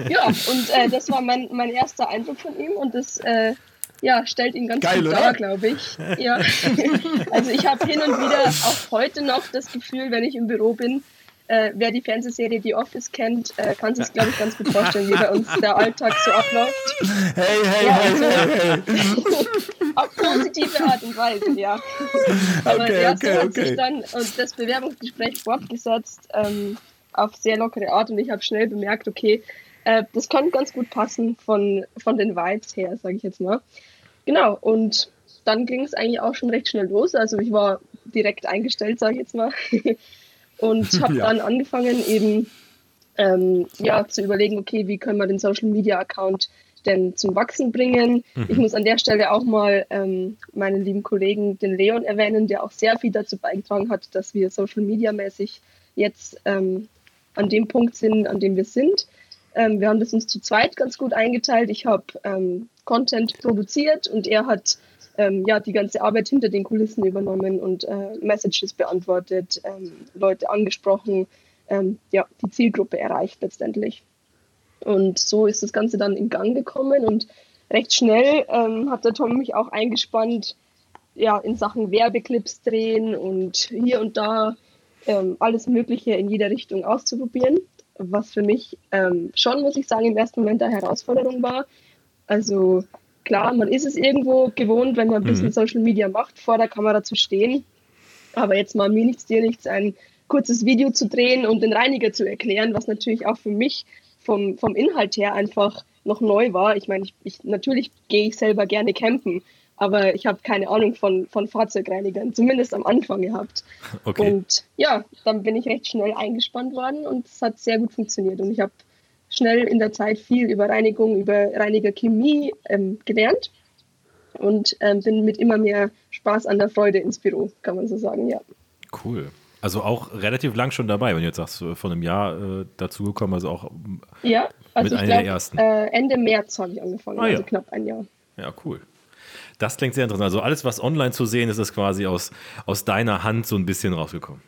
Ja, und äh, das war mein, mein erster Eindruck von ihm. Und das äh, ja, stellt ihn ganz Geil, gut dar, glaube ich. Ja. Also ich habe hin und wieder auch heute noch das Gefühl, wenn ich im Büro bin, äh, wer die Fernsehserie The Office kennt, äh, kann sich, glaube ich, ganz gut vorstellen, wie bei uns der Alltag so abläuft. Hey, hey, ja, hey, also, hey, hey. Auf positive Art und Weise, ja. Aber okay, ja, so okay, hat okay. sich dann und das Bewerbungsgespräch fortgesetzt ähm, auf sehr lockere Art und ich habe schnell bemerkt, okay, äh, das kann ganz gut passen von, von den Vibes her, sage ich jetzt mal. Genau, und dann ging es eigentlich auch schon recht schnell los. Also ich war direkt eingestellt, sage ich jetzt mal. und habe ja. dann angefangen eben ähm, ja, zu überlegen, okay, wie können wir den Social Media Account denn zum Wachsen bringen. Mhm. Ich muss an der Stelle auch mal ähm, meinen lieben Kollegen, den Leon, erwähnen, der auch sehr viel dazu beigetragen hat, dass wir Social Media mäßig jetzt ähm, an dem Punkt sind, an dem wir sind. Ähm, wir haben das uns zu zweit ganz gut eingeteilt. Ich habe ähm, Content produziert und er hat ähm, ja, die ganze Arbeit hinter den Kulissen übernommen und äh, Messages beantwortet, ähm, Leute angesprochen, ähm, ja, die Zielgruppe erreicht letztendlich. Und so ist das Ganze dann in Gang gekommen und recht schnell ähm, hat der Tom mich auch eingespannt, ja, in Sachen Werbeclips drehen und hier und da ähm, alles Mögliche in jeder Richtung auszuprobieren, was für mich ähm, schon, muss ich sagen, im ersten Moment eine Herausforderung war. Also klar, man ist es irgendwo gewohnt, wenn man ein bisschen mhm. Social Media macht, vor der Kamera zu stehen. Aber jetzt mal mir nichts, dir nichts, ein kurzes Video zu drehen und den Reiniger zu erklären, was natürlich auch für mich vom, vom Inhalt her einfach noch neu war. Ich meine, ich, ich, natürlich gehe ich selber gerne campen, aber ich habe keine Ahnung von, von Fahrzeugreinigern, zumindest am Anfang gehabt. Okay. Und ja, dann bin ich recht schnell eingespannt worden und es hat sehr gut funktioniert. Und ich habe schnell in der Zeit viel über Reinigung, über Reinigerchemie ähm, gelernt und ähm, bin mit immer mehr Spaß an der Freude ins Büro, kann man so sagen, ja. Cool. Also auch relativ lang schon dabei, wenn du jetzt sagst, vor einem Jahr äh, dazugekommen, also auch ja, also mit einer glaub, der ersten. Äh, Ende März habe ich angefangen, ah, also ja. knapp ein Jahr. Ja, cool. Das klingt sehr interessant. Also alles, was online zu sehen ist, ist quasi aus, aus deiner Hand so ein bisschen rausgekommen.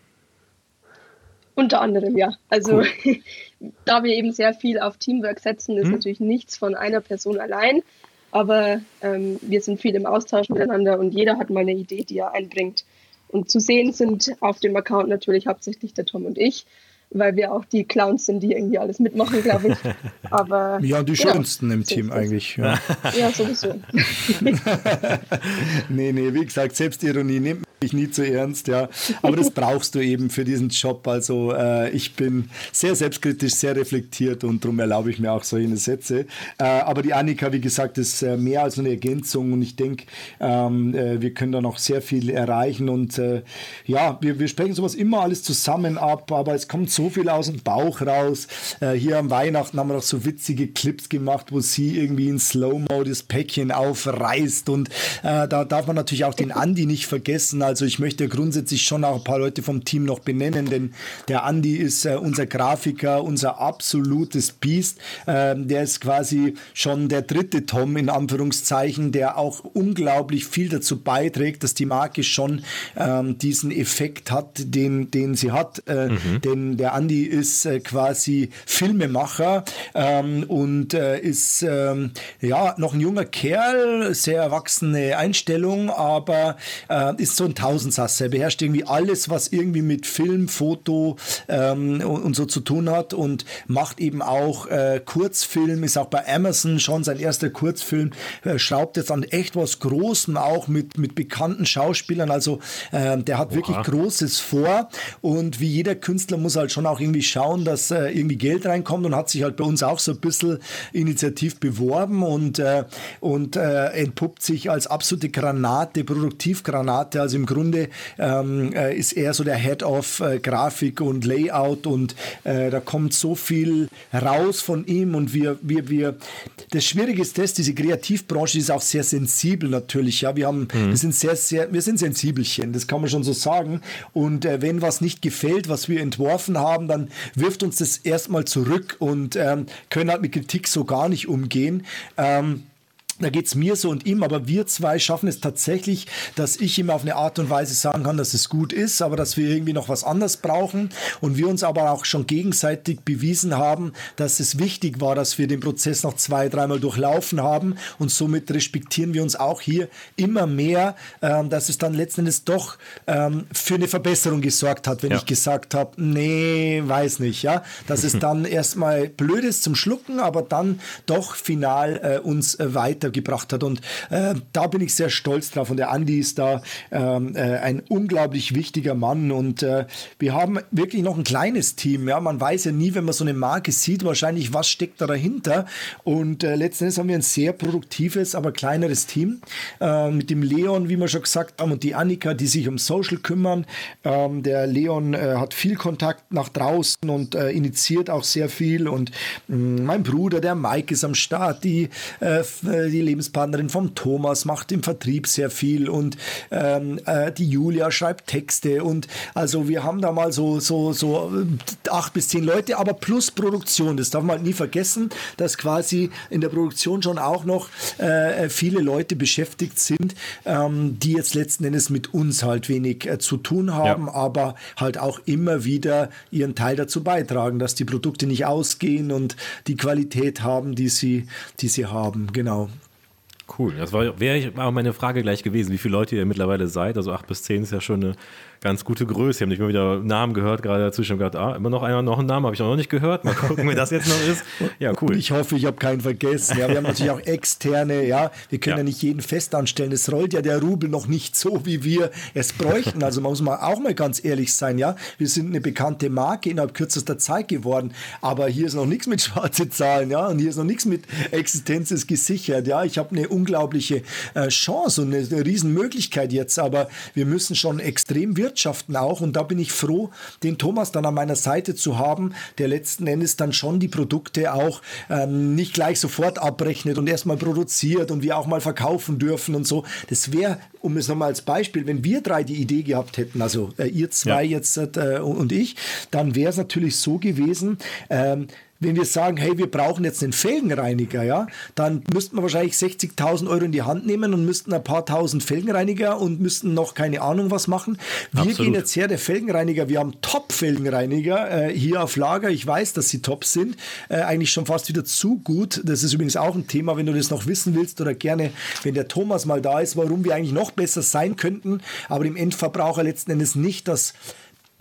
Unter anderem, ja. Also cool. da wir eben sehr viel auf Teamwork setzen, ist hm. natürlich nichts von einer Person allein. Aber ähm, wir sind viel im Austausch miteinander und jeder hat mal eine Idee, die er einbringt. Und zu sehen sind auf dem Account natürlich hauptsächlich der Tom und ich, weil wir auch die Clowns sind, die irgendwie alles mitmachen, glaube ich. Aber, ja, die genau, schönsten im Team eigentlich. Ja, ja sowieso. nee, nee, wie gesagt, Selbstironie nimmt ich nie zu ernst, ja. Aber das brauchst du eben für diesen Job. Also äh, ich bin sehr selbstkritisch, sehr reflektiert und darum erlaube ich mir auch solche Sätze. Äh, aber die Annika, wie gesagt, ist äh, mehr als eine Ergänzung und ich denke, ähm, äh, wir können da noch sehr viel erreichen und äh, ja, wir, wir sprechen sowas immer alles zusammen ab, aber es kommt so viel aus dem Bauch raus. Äh, hier am Weihnachten haben wir noch so witzige Clips gemacht, wo sie irgendwie in Slow-Mo das Päckchen aufreißt und da darf man natürlich auch den Andi nicht vergessen. Also ich möchte grundsätzlich schon auch ein paar Leute vom Team noch benennen, denn der Andi ist äh, unser Grafiker, unser absolutes Biest. Ähm, der ist quasi schon der dritte Tom in Anführungszeichen, der auch unglaublich viel dazu beiträgt, dass die Marke schon ähm, diesen Effekt hat, den, den sie hat. Äh, mhm. Denn der Andi ist äh, quasi Filmemacher ähm, und äh, ist ähm, ja noch ein junger Kerl, sehr erwachsene Einstellung, aber äh, ist so ein Tausendsasser. Er beherrscht irgendwie alles, was irgendwie mit Film, Foto ähm, und, und, so zu tun hat und macht eben auch äh, Kurzfilm, ist auch bei Amazon schon sein erster Kurzfilm, äh, schraubt jetzt an echt was Großem auch mit, mit bekannten Schauspielern. Also äh, der hat Oha. wirklich Großes vor und wie jeder Künstler muss halt schon auch irgendwie schauen, dass äh, irgendwie Geld reinkommt und hat sich halt bei uns auch so ein bisschen initiativ beworben und, äh, und äh, entpuppt sich als absolute Granate, Produktivgranate. Also im Grunde ähm, äh, ist er so der Head of äh, Grafik und Layout und äh, da kommt so viel raus von ihm und wir, wir, wir, das Schwierige ist das, diese Kreativbranche ist auch sehr sensibel natürlich, ja, wir haben, mhm. wir sind sehr, sehr, wir sind Sensibelchen, das kann man schon so sagen und äh, wenn was nicht gefällt, was wir entworfen haben, dann wirft uns das erstmal zurück und ähm, können halt mit Kritik so gar nicht umgehen. Ähm, da geht es mir so und ihm, aber wir zwei schaffen es tatsächlich, dass ich ihm auf eine Art und Weise sagen kann, dass es gut ist, aber dass wir irgendwie noch was anderes brauchen. Und wir uns aber auch schon gegenseitig bewiesen haben, dass es wichtig war, dass wir den Prozess noch zwei, dreimal durchlaufen haben. Und somit respektieren wir uns auch hier immer mehr, ähm, dass es dann letzten Endes doch ähm, für eine Verbesserung gesorgt hat, wenn ja. ich gesagt habe, nee, weiß nicht, ja, dass es dann erstmal blöd ist zum Schlucken, aber dann doch final äh, uns äh, weiter gebracht hat. Und äh, da bin ich sehr stolz drauf. Und der Andi ist da ähm, äh, ein unglaublich wichtiger Mann. Und äh, wir haben wirklich noch ein kleines Team. Ja, man weiß ja nie, wenn man so eine Marke sieht, wahrscheinlich, was steckt da dahinter. Und äh, letzten Endes haben wir ein sehr produktives, aber kleineres Team äh, mit dem Leon, wie wir schon gesagt haben, und die Annika, die sich um Social kümmern. Ähm, der Leon äh, hat viel Kontakt nach draußen und äh, initiiert auch sehr viel. Und mm, mein Bruder, der Mike, ist am Start. Die, die Lebenspartnerin vom Thomas macht im Vertrieb sehr viel und ähm, äh, die Julia schreibt Texte und also wir haben da mal so, so, so äh, acht bis zehn Leute, aber plus Produktion. Das darf man halt nie vergessen, dass quasi in der Produktion schon auch noch äh, viele Leute beschäftigt sind, ähm, die jetzt letzten Endes mit uns halt wenig äh, zu tun haben, ja. aber halt auch immer wieder ihren Teil dazu beitragen, dass die Produkte nicht ausgehen und die Qualität haben, die sie, die sie haben. Genau. Cool. Das wäre auch meine Frage gleich gewesen, wie viele Leute ihr mittlerweile seid. Also acht bis zehn ist ja schon eine ganz gute Größe. Ich habe nicht mal wieder Namen gehört, gerade dazwischen gedacht, ah, immer noch einer, noch einen Namen, habe ich noch nicht gehört. Mal gucken, wer das jetzt noch ist. Ja, cool. Und ich hoffe, ich habe keinen vergessen. Ja, wir haben natürlich auch externe, ja, wir können ja. ja. nicht jeden festanstellen. Es rollt ja der Rubel noch nicht so, wie wir es bräuchten. Also man muss mal auch mal ganz ehrlich sein, ja. Wir sind eine bekannte Marke innerhalb kürzester Zeit geworden, aber hier ist noch nichts mit schwarze Zahlen, ja, und hier ist noch nichts mit Existenz ist gesichert, ja. Ich habe eine unglaubliche äh, Chance und eine, eine Riesenmöglichkeit jetzt, aber wir müssen schon extrem wirken Wirtschaften auch. Und da bin ich froh, den Thomas dann an meiner Seite zu haben, der letzten Endes dann schon die Produkte auch ähm, nicht gleich sofort abrechnet und erstmal produziert und wir auch mal verkaufen dürfen und so. Das wäre, um es nochmal als Beispiel, wenn wir drei die Idee gehabt hätten, also äh, ihr zwei ja. jetzt äh, und ich, dann wäre es natürlich so gewesen, ähm, wenn wir sagen, hey, wir brauchen jetzt einen Felgenreiniger, ja, dann müssten wir wahrscheinlich 60.000 Euro in die Hand nehmen und müssten ein paar tausend Felgenreiniger und müssten noch keine Ahnung was machen. Wir Absolut. gehen jetzt her, der Felgenreiniger, wir haben Top-Felgenreiniger äh, hier auf Lager. Ich weiß, dass sie top sind. Äh, eigentlich schon fast wieder zu gut. Das ist übrigens auch ein Thema, wenn du das noch wissen willst oder gerne, wenn der Thomas mal da ist, warum wir eigentlich noch besser sein könnten, aber dem Endverbraucher letzten Endes nicht das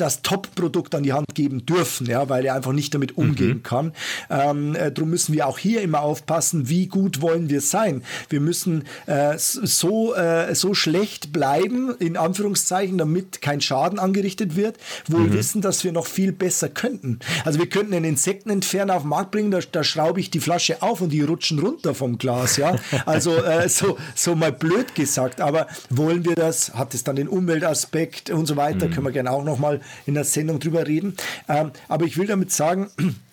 das Top-Produkt an die Hand geben dürfen, ja, weil er einfach nicht damit umgehen mhm. kann. Ähm, äh, darum müssen wir auch hier immer aufpassen, wie gut wollen wir sein. Wir müssen äh, so, äh, so schlecht bleiben, in Anführungszeichen, damit kein Schaden angerichtet wird, wohl mhm. wissen, dass wir noch viel besser könnten. Also wir könnten einen Insektenentferner auf den Markt bringen, da, da schraube ich die Flasche auf und die rutschen runter vom Glas, ja. Also äh, so, so mal blöd gesagt, aber wollen wir das? Hat es dann den Umweltaspekt und so weiter? Mhm. Können wir gerne auch noch mal in der Sendung drüber reden. Ähm, aber ich will damit sagen,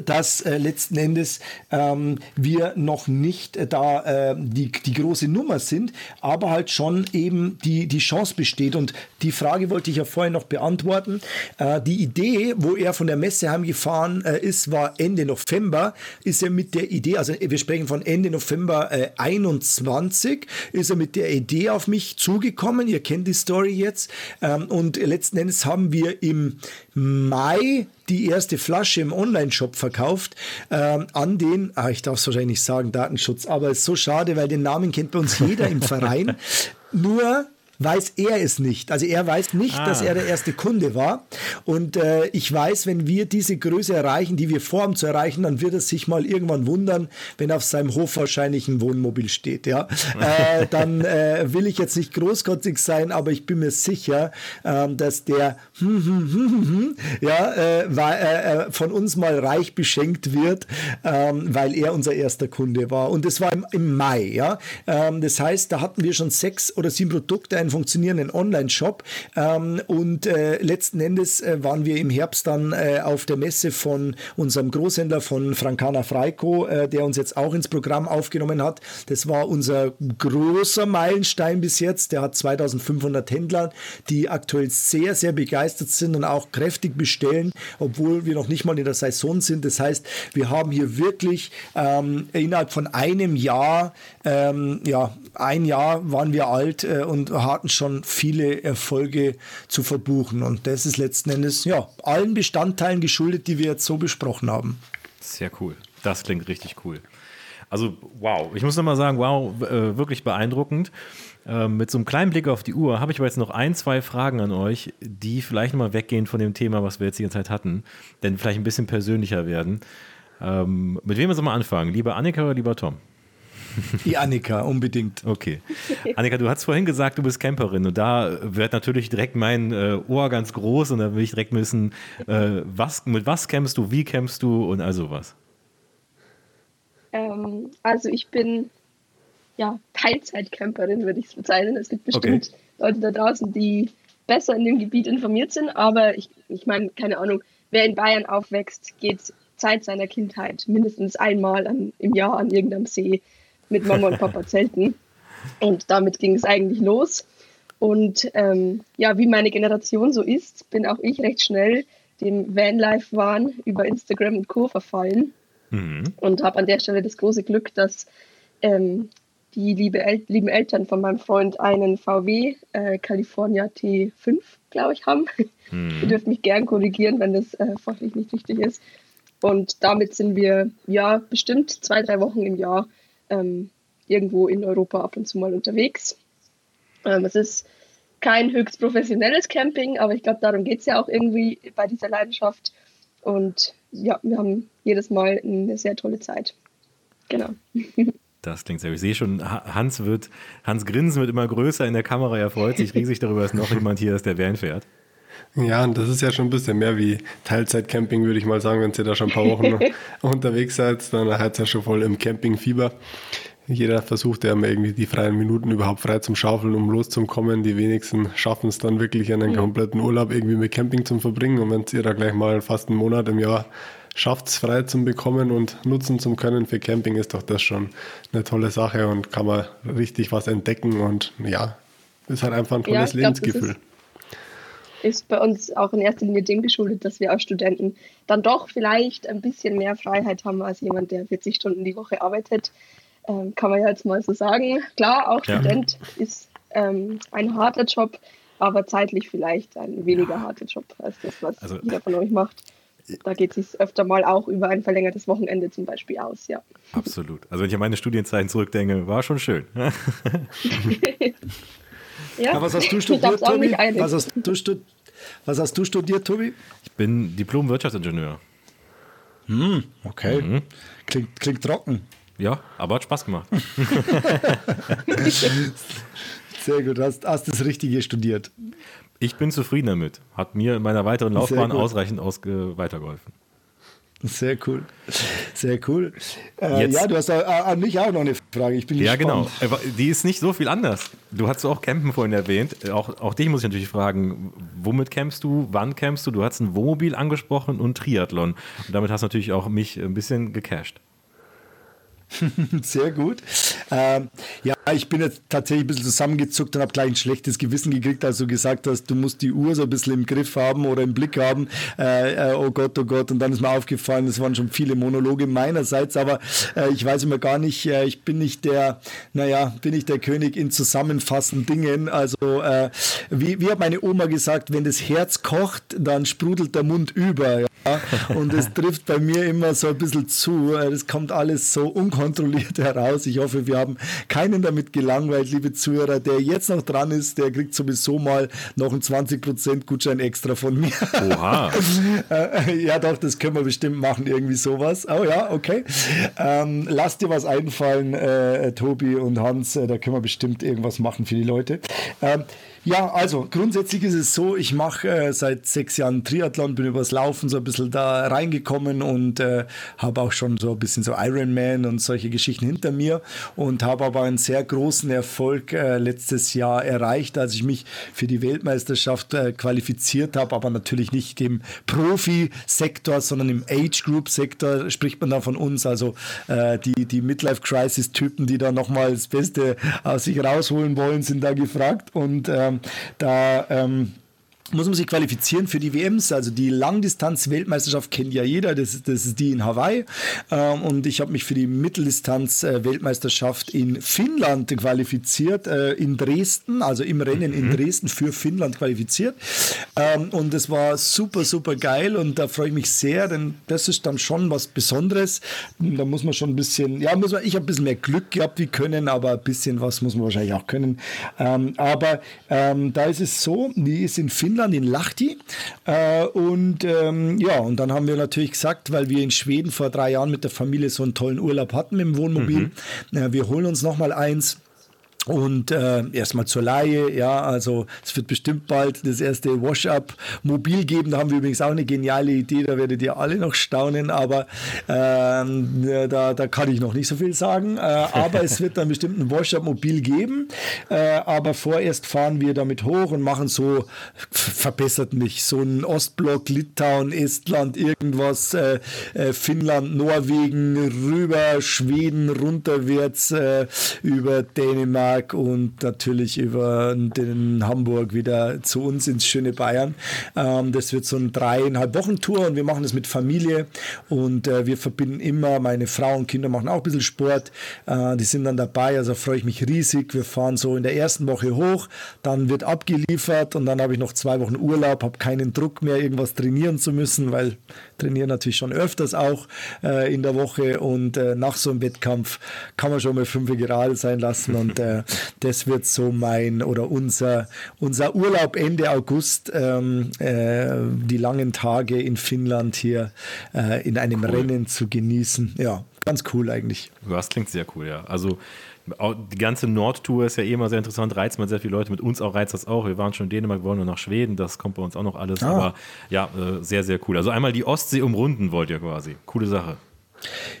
dass äh, letzten Endes ähm, wir noch nicht äh, da äh, die, die große Nummer sind, aber halt schon eben die, die Chance besteht. Und die Frage wollte ich ja vorhin noch beantworten. Äh, die Idee, wo er von der Messe heimgefahren äh, ist, war Ende November, ist er mit der Idee, also wir sprechen von Ende November äh, 21, ist er mit der Idee auf mich zugekommen. Ihr kennt die Story jetzt. Ähm, und letzten Endes haben wir im Mai die erste Flasche im Online-Shop verkauft ähm, an den, ah, ich darf es wahrscheinlich nicht sagen, Datenschutz, aber es ist so schade, weil den Namen kennt bei uns jeder im Verein. Nur weiß er es nicht. Also er weiß nicht, ah. dass er der erste Kunde war. Und äh, ich weiß, wenn wir diese Größe erreichen, die wir vorhaben zu erreichen, dann wird er sich mal irgendwann wundern, wenn auf seinem Hof wahrscheinlich ein Wohnmobil steht. Ja, äh, dann äh, will ich jetzt nicht großkotzig sein, aber ich bin mir sicher, ähm, dass der ja äh, äh, äh, von uns mal reich beschenkt wird, ähm, weil er unser erster Kunde war. Und das war im, im Mai. Ja, ähm, das heißt, da hatten wir schon sechs oder sieben Produkte, ein funktionierenden Online-Shop. Ähm, und äh, letzten Endes äh, waren wir im Herbst dann äh, auf der Messe von unserem Großhändler von Frankana Freiko, äh, der uns jetzt auch ins Programm aufgenommen hat. Das war unser großer Meilenstein bis jetzt. Der hat 2500 Händler, die aktuell sehr, sehr begeistert sind und auch kräftig bestellen, obwohl wir noch nicht mal in der Saison sind. Das heißt, wir haben hier wirklich ähm, innerhalb von einem Jahr, ähm, ja, ein Jahr waren wir alt äh, und hatten schon viele Erfolge zu verbuchen. Und das ist letzten Endes ja allen Bestandteilen geschuldet, die wir jetzt so besprochen haben. Sehr cool. Das klingt richtig cool. Also wow, ich muss nochmal sagen, wow, äh, wirklich beeindruckend. Äh, mit so einem kleinen Blick auf die Uhr habe ich aber jetzt noch ein, zwei Fragen an euch, die vielleicht nochmal weggehen von dem Thema, was wir jetzt die ganze Zeit hatten, denn vielleicht ein bisschen persönlicher werden. Ähm, mit wem wir anfangen? Lieber Annika oder lieber Tom? Die Annika, unbedingt. Okay. Annika, du hast vorhin gesagt, du bist Camperin und da wird natürlich direkt mein äh, Ohr ganz groß und da will ich direkt wissen, äh, was, mit was campst du, wie campst du und all sowas. Ähm, also ich bin ja Teilzeitcamperin, würde ich es bezeichnen. Es gibt bestimmt okay. Leute da draußen, die besser in dem Gebiet informiert sind, aber ich, ich meine, keine Ahnung, wer in Bayern aufwächst, geht Zeit seiner Kindheit mindestens einmal an, im Jahr an irgendeinem See mit Mama und Papa zelten. Und damit ging es eigentlich los. Und ähm, ja, wie meine Generation so ist, bin auch ich recht schnell dem Vanlife-Wahn über Instagram und Co. verfallen. Mhm. Und habe an der Stelle das große Glück, dass ähm, die liebe El lieben Eltern von meinem Freund einen VW äh, California T5, glaube ich, haben. Mhm. Ihr dürft mich gern korrigieren, wenn das äh, fachlich nicht richtig ist. Und damit sind wir ja bestimmt zwei, drei Wochen im Jahr ähm, irgendwo in Europa ab und zu mal unterwegs. Ähm, es ist kein höchst professionelles Camping, aber ich glaube, darum geht es ja auch irgendwie bei dieser Leidenschaft. Und ja, wir haben jedes Mal eine sehr tolle Zeit. Genau. Das klingt sehr. Ich sehe schon, Hans wird, Hans Grinsen wird immer größer in der Kamera. Er freut sich riesig darüber, dass noch jemand hier ist, der Van fährt. Ja, und das ist ja schon ein bisschen mehr wie Teilzeitcamping, würde ich mal sagen. Wenn ihr da schon ein paar Wochen unterwegs seid, dann seid ihr schon voll im Campingfieber. Jeder versucht ja immer irgendwie die freien Minuten überhaupt frei zum Schaufeln, um loszukommen. Die wenigsten schaffen es dann wirklich einen kompletten Urlaub irgendwie mit Camping zu verbringen. Und wenn ihr da gleich mal fast einen Monat im Jahr schafft, es frei zu bekommen und nutzen zu können für Camping, ist doch das schon eine tolle Sache und kann man richtig was entdecken. Und ja, ist halt einfach ein tolles ja, Lebensgefühl ist bei uns auch in erster Linie dem geschuldet, dass wir als Studenten dann doch vielleicht ein bisschen mehr Freiheit haben als jemand, der 40 Stunden die Woche arbeitet. Ähm, kann man ja jetzt mal so sagen. Klar, auch ja. Student ist ähm, ein harter Job, aber zeitlich vielleicht ein weniger harter Job als das, was also, jeder von euch macht. Da geht es sich öfter mal auch über ein verlängertes Wochenende zum Beispiel aus, ja. Absolut. Also wenn ich an meine Studienzeiten zurückdenke, war schon schön. Ja, was hast du ich studiert, Tobi? Was hast du, stud was hast du studiert, Tobi? Ich bin Diplom-Wirtschaftsingenieur. Okay. Klingt, klingt trocken. Ja, aber hat Spaß gemacht. Sehr gut, hast, hast das Richtige studiert. Ich bin zufrieden damit. Hat mir in meiner weiteren Laufbahn ausreichend weitergeholfen. Sehr cool. Sehr cool. Äh, ja, du hast äh, an mich auch noch eine Frage. Ich bin Ja, gespannt. genau. Aber Die ist nicht so viel anders. Du hast auch Campen vorhin erwähnt. Auch, auch dich muss ich natürlich fragen, womit campst du, wann campst du? Du hast ein Wohnmobil angesprochen und Triathlon. Und damit hast du natürlich auch mich ein bisschen gecasht. Sehr gut. Ähm, ja, ich bin jetzt tatsächlich ein bisschen zusammengezuckt und habe gleich ein schlechtes Gewissen gekriegt, als du gesagt hast, du musst die Uhr so ein bisschen im Griff haben oder im Blick haben. Äh, äh, oh Gott, oh Gott. Und dann ist mir aufgefallen, es waren schon viele Monologe meinerseits, aber äh, ich weiß immer gar nicht, äh, ich bin nicht der, naja, bin nicht der König in zusammenfassenden Dingen. Also, äh, wie, wie hat meine Oma gesagt, wenn das Herz kocht, dann sprudelt der Mund über. Ja? Und es trifft bei mir immer so ein bisschen zu. Das kommt alles so unkontrolliert heraus. Ich hoffe, wir haben keinen damit gelangweilt, liebe Zuhörer. Der jetzt noch dran ist, der kriegt sowieso mal noch einen 20% Gutschein extra von mir. Oha. Äh, ja, doch, das können wir bestimmt machen, irgendwie sowas. Oh ja, okay. Ähm, lass dir was einfallen, äh, Tobi und Hans. Äh, da können wir bestimmt irgendwas machen für die Leute. Ähm, ja, also grundsätzlich ist es so, ich mache äh, seit sechs Jahren Triathlon, bin übers Laufen so ein bisschen da reingekommen und äh, habe auch schon so ein bisschen so Ironman und solche Geschichten hinter mir und habe aber einen sehr großen Erfolg äh, letztes Jahr erreicht, als ich mich für die Weltmeisterschaft äh, qualifiziert habe, aber natürlich nicht im Profi-Sektor, sondern im Age-Group-Sektor spricht man da von uns, also äh, die, die Midlife-Crisis-Typen, die da nochmal das Beste aus sich rausholen wollen, sind da gefragt und ähm, da ähm, muss man sich qualifizieren für die WMs. Also die Langdistanz-Weltmeisterschaft kennt ja jeder, das ist, das ist die in Hawaii. Ähm, und ich habe mich für die Mitteldistanz-Weltmeisterschaft in Finnland qualifiziert, äh, in Dresden, also im Rennen in Dresden für Finnland qualifiziert. Ähm, und es war super, super geil und da freue ich mich sehr, denn das ist dann schon was Besonderes. Da muss man schon ein bisschen, ja, muss man, ich habe ein bisschen mehr Glück gehabt wie können, aber ein bisschen was muss man wahrscheinlich auch können. Ähm, aber ähm, da ist es so, die ist in Finnland, in Lahti. Äh, und ähm, ja, und dann haben wir natürlich gesagt, weil wir in Schweden vor drei Jahren mit der Familie so einen tollen Urlaub hatten mit dem Wohnmobil, äh, wir holen uns nochmal eins. Und äh, erstmal zur Laie, ja, also es wird bestimmt bald das erste Wash-Up-Mobil geben. Da haben wir übrigens auch eine geniale Idee, da werdet ihr alle noch staunen, aber ähm, da, da kann ich noch nicht so viel sagen. Äh, aber es wird dann bestimmt ein Wash-Up-Mobil geben. Äh, aber vorerst fahren wir damit hoch und machen so, verbessert mich, so ein Ostblock, Litauen, Estland, irgendwas, äh, äh, Finnland, Norwegen, rüber, Schweden, runterwärts, äh, über Dänemark und natürlich über den Hamburg wieder zu uns ins schöne Bayern. Ähm, das wird so ein dreieinhalb Wochen Tour und wir machen das mit Familie und äh, wir verbinden immer, meine Frau und Kinder machen auch ein bisschen Sport, äh, die sind dann dabei, also freue ich mich riesig. Wir fahren so in der ersten Woche hoch, dann wird abgeliefert und dann habe ich noch zwei Wochen Urlaub, habe keinen Druck mehr, irgendwas trainieren zu müssen, weil trainieren natürlich schon öfters auch äh, in der Woche und äh, nach so einem Wettkampf kann man schon mal fünf gerade sein lassen und äh, das wird so mein oder unser, unser Urlaub Ende August, ähm, äh, die langen Tage in Finnland hier äh, in einem Rennen zu genießen. Ja, ganz cool eigentlich. Das klingt sehr cool, ja. Also die ganze Nordtour ist ja eh immer sehr interessant, reizt man sehr viele Leute. Mit uns auch reizt das auch. Wir waren schon in Dänemark, wir wollen nur nach Schweden, das kommt bei uns auch noch alles. Ah. Aber ja, äh, sehr, sehr cool. Also einmal die Ostsee umrunden wollt ihr quasi. Coole Sache.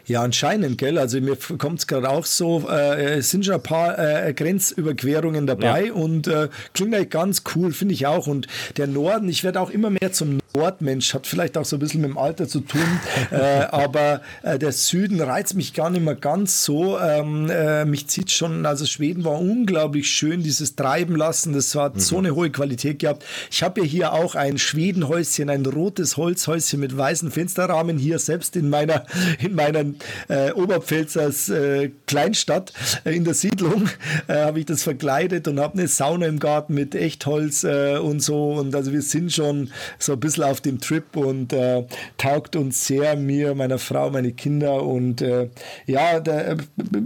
Ja, anscheinend, gell? Also mir kommt es gerade auch so, äh, es sind schon ein paar äh, Grenzüberquerungen dabei Ja. und äh, klingt eigentlich ganz cool, finde ich auch. Und der Norden, ich werde auch immer mehr zum Nordmensch, hat vielleicht auch so ein bisschen mit dem Alter zu tun, äh, aber äh, der Süden reizt mich gar nicht mehr ganz so. Ähm, äh, mich zieht schon, also Schweden war unglaublich schön, dieses Treiben lassen, das hat so eine hohe Qualität gehabt. Ich habe ja hier auch ein Schwedenhäuschen, ein rotes Holzhäuschen mit weißen Fensterrahmen hier selbst in meiner, in meiner äh, Oberpfälzers äh, Kleinstadt äh, in der Siedlung habe ich das verkleidet und habe eine Sauna im Garten mit Echtholz und so und also wir sind schon so ein bisschen bisschen auf dem Trip und äh, taugt uns sehr, mir, meiner Frau, meine Kinder und äh, ja, da,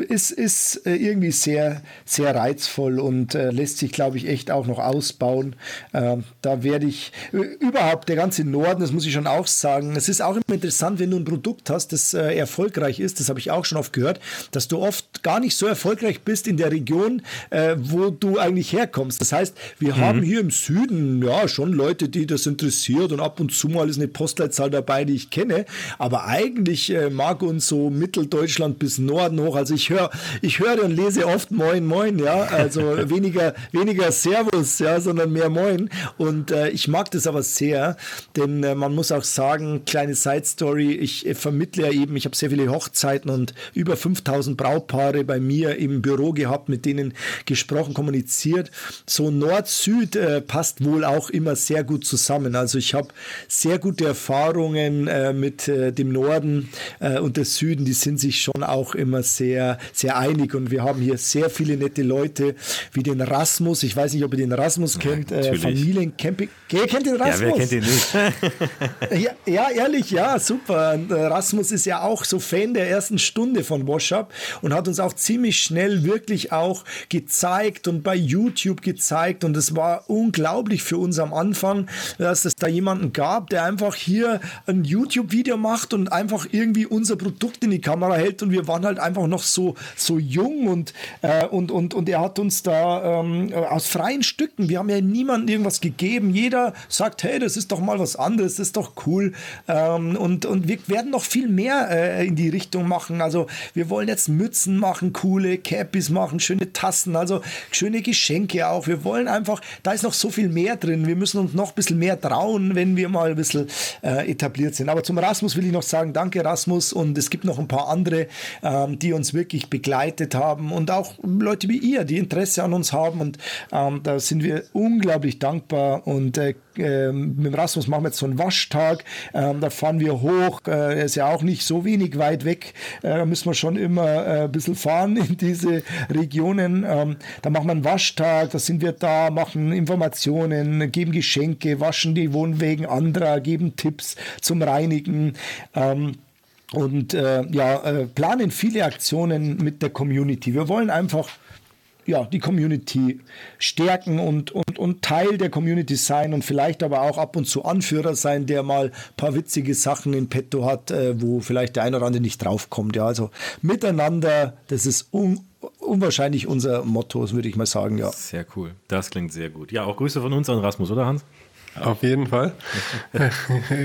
ist, ist irgendwie sehr, sehr reizvoll und lässt sich, glaube ich, echt auch noch ausbauen. Ähm, da werde ich überhaupt der ganze Norden, das muss ich schon auch sagen, es ist auch immer interessant, wenn du ein Produkt hast, das erfolgreich ist, das habe ich auch schon oft gehört, dass du oft gar nicht so erfolgreich bist in der Region, wo du eigentlich herkommst. Das heißt, wir mhm. haben hier im Süden ja schon Leute, die das interessiert und ab und zu mal ist eine Postleitzahl dabei, die ich kenne. Aber eigentlich äh, mag uns so Mitteldeutschland bis Norden hoch. Also ich höre, ich höre und lese oft Moin Moin, ja. Also weniger, weniger Servus, ja, sondern mehr Moin. Und äh, ich mag das aber sehr, denn äh, man muss auch sagen, kleine Side Story, ich äh, vermittle ja eben, ich habe sehr viele Hochzeiten und über 5000 Brautpaare bei mir im Büro gehabt, mit denen gesprochen, kommuniziert. So Nord-Süd äh, passt wohl auch immer sehr gut zusammen. Also ich habe sehr gute Erfahrungen äh, mit äh, dem Norden äh, und der Süden. Die sind sich schon auch immer sehr, sehr einig. Und wir haben hier sehr viele nette Leute, wie den Rasmus. Ich weiß nicht, ob ihr den Rasmus kennt. Ja, äh, Familiencamping. Wer kennt den Rasmus? Ja, wer kennt den nicht? ja, ja, ehrlich, ja, super. Und, äh, Rasmus ist ja auch so Fan der ersten Stunde von Washup und hat uns auch ziemlich schnell wirklich auch gezeigt und bei YouTube gezeigt. Und es war unglaublich für uns am Anfang, dass es da jemanden gab, der einfach hier ein YouTube-Video macht und einfach irgendwie unser Produkt in die Kamera hält. Und wir waren halt einfach noch so, so jung und, äh, und, und, und er hat uns da ähm, aus freien Stücken, wir haben ja niemandem irgendwas gegeben. Jeder sagt, hey, das ist doch mal was anderes, das ist doch cool. Ähm, und, und wir werden noch viel mehr äh, in die Richtung machen. Also wir wollen jetzt Mützen machen, coole Cappies machen, schöne Tassen, also schöne Geschenke auch. Wir wollen einfach, da ist noch so viel mehr drin. Wir müssen uns noch ein bisschen mehr trauen, wenn wir mal ein bisschen äh, etabliert sind. Aber zum Rasmus will ich noch sagen, danke Rasmus. Und es gibt noch ein paar andere, ähm, die uns wirklich begleitet haben und auch Leute wie ihr, die Interesse an uns haben. Und ähm, da sind wir unglaublich dankbar. Und äh, äh, mit dem Rasmus machen wir jetzt so einen Waschtag. Ähm, da fahren wir hoch. Äh, ist ja auch nicht so wenig weit weg. Äh, da müssen wir schon immer äh, ein bisschen fahren in diese Regionen. Ähm, da machen wir einen Waschtag. Da sind wir da, machen Informationen, geben Geschenke, waschen die Wohnwegen anderer, geben Tipps zum Reinigen. Ähm, und äh, ja, äh, planen viele Aktionen mit der Community. Wir wollen einfach ja, die Community stärken und, und, und Teil der Community sein und vielleicht aber auch ab und zu Anführer sein, der mal ein paar witzige Sachen in petto hat, äh, wo vielleicht der eine oder andere nicht draufkommt. Ja, also miteinander, das ist un unwahrscheinlich unser Motto, würde ich mal sagen, ja. Sehr cool. Das klingt sehr gut. Ja, auch Grüße von uns an Rasmus, oder Hans? Auf jeden Fall.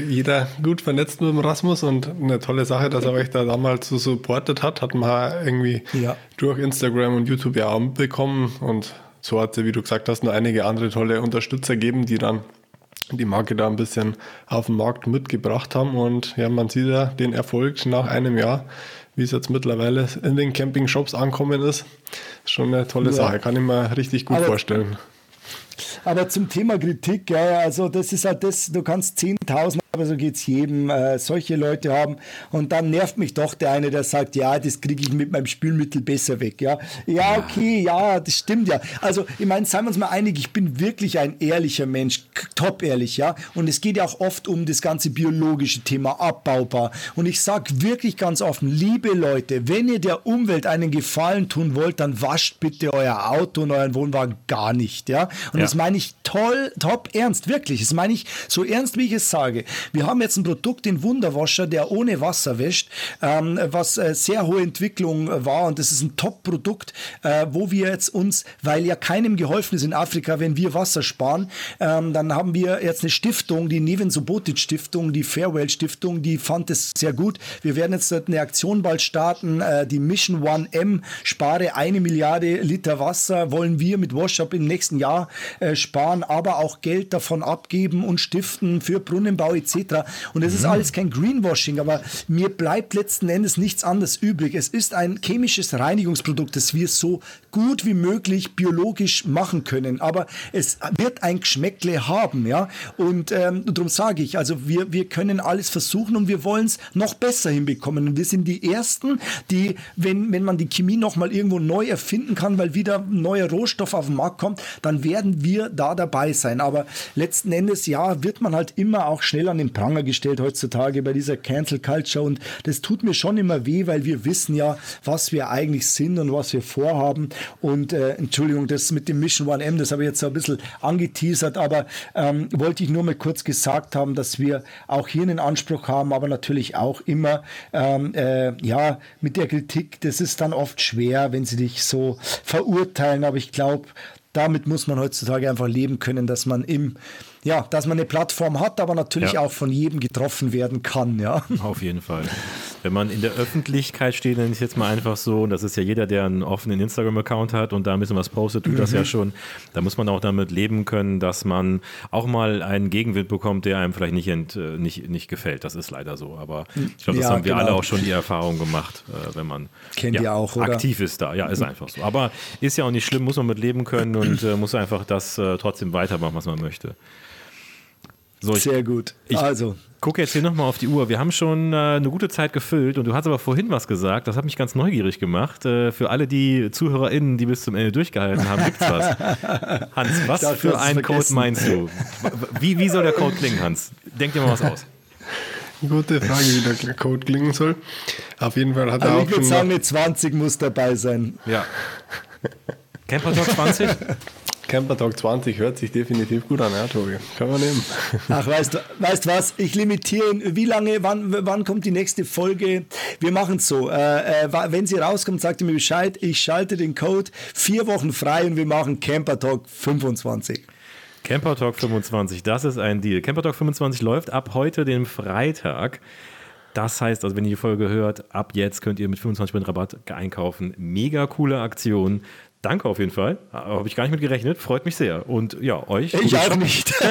Jeder gut vernetzt mit dem Rasmus und eine tolle Sache, dass er euch da damals so supportet hat, hat man irgendwie ja. durch Instagram und YouTube ja auch mitbekommen und so hat es, wie du gesagt hast, noch einige andere tolle Unterstützer gegeben, die dann die Marke da ein bisschen auf den Markt mitgebracht haben und ja, man sieht ja den Erfolg nach einem Jahr, wie es jetzt mittlerweile in den Camping-Shops ankommen ist. Schon eine tolle ja. Sache, kann ich mir richtig gut Aber vorstellen. Aber zum Thema Kritik, ja, also das ist halt das, du kannst 10.000 aber so geht es jedem, äh, solche Leute haben. Und dann nervt mich doch der eine, der sagt, ja, das kriege ich mit meinem Spülmittel besser weg. Ja, ja okay, ja, das stimmt ja. Also, ich meine, seien wir uns mal einig, ich bin wirklich ein ehrlicher Mensch, top ehrlich, ja. Und es geht ja auch oft um das ganze biologische Thema, abbaubar. Und ich sage wirklich ganz offen, liebe Leute, wenn ihr der Umwelt einen Gefallen tun wollt, dann wascht bitte euer Auto und euren Wohnwagen gar nicht, ja. Und ja. das meine ich toll, top ernst, wirklich. Das meine ich so ernst, wie ich es sage. Wir haben jetzt ein Produkt, den Wunderwascher, der ohne Wasser wäscht, ähm, was äh, sehr hohe Entwicklung war und das ist ein Top-Produkt, äh, wo wir jetzt uns, weil ja keinem geholfen ist in Afrika, wenn wir Wasser sparen, ähm, dann haben wir jetzt eine Stiftung, die Neven Subotic Stiftung, die Fairwell Stiftung, die fand es sehr gut. Wir werden jetzt eine Aktion bald starten, äh, die Mission One M, spare eine Milliarde Liter Wasser, wollen wir mit Washup im nächsten Jahr äh, sparen, aber auch Geld davon abgeben und stiften für Brunnenbau etc etc. Und es ist mhm. alles kein Greenwashing, aber mir bleibt letzten Endes nichts anderes übrig. Es ist ein chemisches Reinigungsprodukt, das wir so gut wie möglich biologisch machen können. Aber es wird ein Geschmäckle haben, ja. Und ähm, darum sage ich, also wir, wir können alles versuchen und wir wollen es noch besser hinbekommen. Und wir sind die Ersten, die, wenn, wenn man die Chemie nochmal irgendwo neu erfinden kann, weil wieder neuer Rohstoff auf den Markt kommt, dann werden wir da dabei sein. Aber letzten Endes, ja, wird man halt immer auch schnell an den Pranger gestellt heutzutage bei dieser Cancel Culture. Und das tut mir schon immer weh, weil wir wissen ja, was wir eigentlich sind und was wir vorhaben. Und äh, Entschuldigung, das mit dem Mission 1M, das habe ich jetzt so ein bisschen angeteasert, aber ähm, wollte ich nur mal kurz gesagt haben, dass wir auch hier einen Anspruch haben, aber natürlich auch immer ähm, äh, ja mit der Kritik, das ist dann oft schwer, wenn sie dich so verurteilen. Aber ich glaube, damit muss man heutzutage einfach leben können, dass man im ja, dass man eine Plattform hat, aber natürlich ja. auch von jedem getroffen werden kann, ja. Auf jeden Fall. Wenn man in der Öffentlichkeit steht, dann ist jetzt mal einfach so, und das ist ja jeder, der einen offenen Instagram-Account hat und da ein bisschen was postet, tut mhm. das ja mhm. schon. Da muss man auch damit leben können, dass man auch mal einen Gegenwind bekommt, der einem vielleicht nicht, ent, äh, nicht, nicht gefällt. Das ist leider so. Aber ich glaube, das ja, haben wir genau. alle auch schon die Erfahrung gemacht, äh, wenn man Kennt ja, ihr auch, oder? aktiv ist da. Ja, ist einfach so. Aber ist ja auch nicht schlimm, muss man mit leben können und äh, muss einfach das äh, trotzdem weitermachen, was man möchte. So, Sehr gut. Also. Guck jetzt hier nochmal auf die Uhr. Wir haben schon äh, eine gute Zeit gefüllt und du hast aber vorhin was gesagt, das hat mich ganz neugierig gemacht. Äh, für alle die ZuhörerInnen, die bis zum Ende durchgehalten haben, gibt's was. Hans, was dachte, für einen Code meinst du? Wie, wie soll der Code klingen, Hans? Denk dir mal was aus. Gute Frage, wie der Code klingen soll. Auf jeden Fall hat also er auch. Ich würde sagen, eine 20 muss dabei sein. Ja. Camper Talk 20? Camper Talk 20 hört sich definitiv gut an, ja, Tobi. Können wir nehmen. Ach, weißt du weißt was? Ich limitiere, wie lange, wann, wann kommt die nächste Folge? Wir machen es so. Äh, äh, wenn sie rauskommt, sagt ihr mir Bescheid. Ich schalte den Code vier Wochen frei und wir machen Camper Talk 25. Camper Talk 25, das ist ein Deal. Camper Talk 25 läuft ab heute, dem Freitag. Das heißt, also wenn ihr die Folge hört, ab jetzt könnt ihr mit 25% Rabatt einkaufen. Mega coole Aktion. Danke auf jeden Fall. Habe ich gar nicht mit gerechnet. Freut mich sehr. Und ja, euch. Ich auch nicht.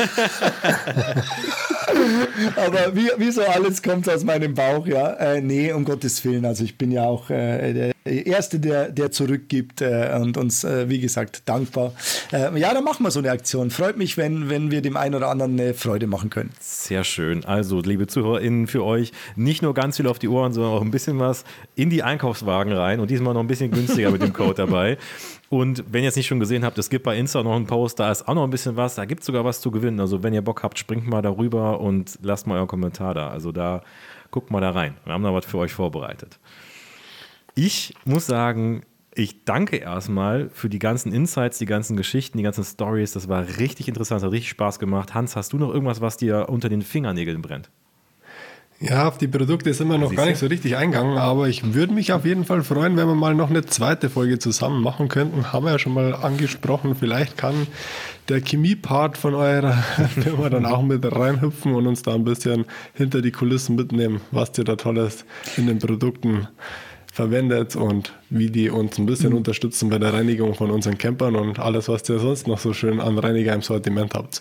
Aber wie, wie so alles kommt aus meinem Bauch, ja. Äh, nee, um Gottes Willen. Also ich bin ja auch äh, der Erste, der, der zurückgibt äh, und uns, äh, wie gesagt, dankbar. Äh, ja, dann machen wir so eine Aktion. Freut mich, wenn, wenn wir dem einen oder anderen eine Freude machen können. Sehr schön. Also, liebe ZuhörerInnen, für euch nicht nur ganz viel auf die Ohren, sondern auch ein bisschen was in die Einkaufswagen rein und diesmal noch ein bisschen günstiger mit dem Code dabei. Und wenn ihr es nicht schon gesehen habt, es gibt bei Insta noch einen Post, da ist auch noch ein bisschen was, da gibt es sogar was zu gewinnen. Also wenn ihr Bock habt, springt mal darüber und lasst mal euren Kommentar da. Also da guckt mal da rein. Wir haben da was für euch vorbereitet. Ich muss sagen, ich danke erstmal für die ganzen Insights, die ganzen Geschichten, die ganzen Stories. Das war richtig interessant, hat richtig Spaß gemacht. Hans, hast du noch irgendwas, was dir unter den Fingernägeln brennt? Ja, auf die Produkte ist immer noch gar nicht so richtig eingegangen, aber ich würde mich auf jeden Fall freuen, wenn wir mal noch eine zweite Folge zusammen machen könnten. Haben wir ja schon mal angesprochen. Vielleicht kann der Chemie-Part von eurer Firma dann auch mit reinhüpfen und uns da ein bisschen hinter die Kulissen mitnehmen, was ihr da Tolles in den Produkten verwendet und wie die uns ein bisschen mhm. unterstützen bei der Reinigung von unseren Campern und alles, was ihr sonst noch so schön an Reiniger im Sortiment habt.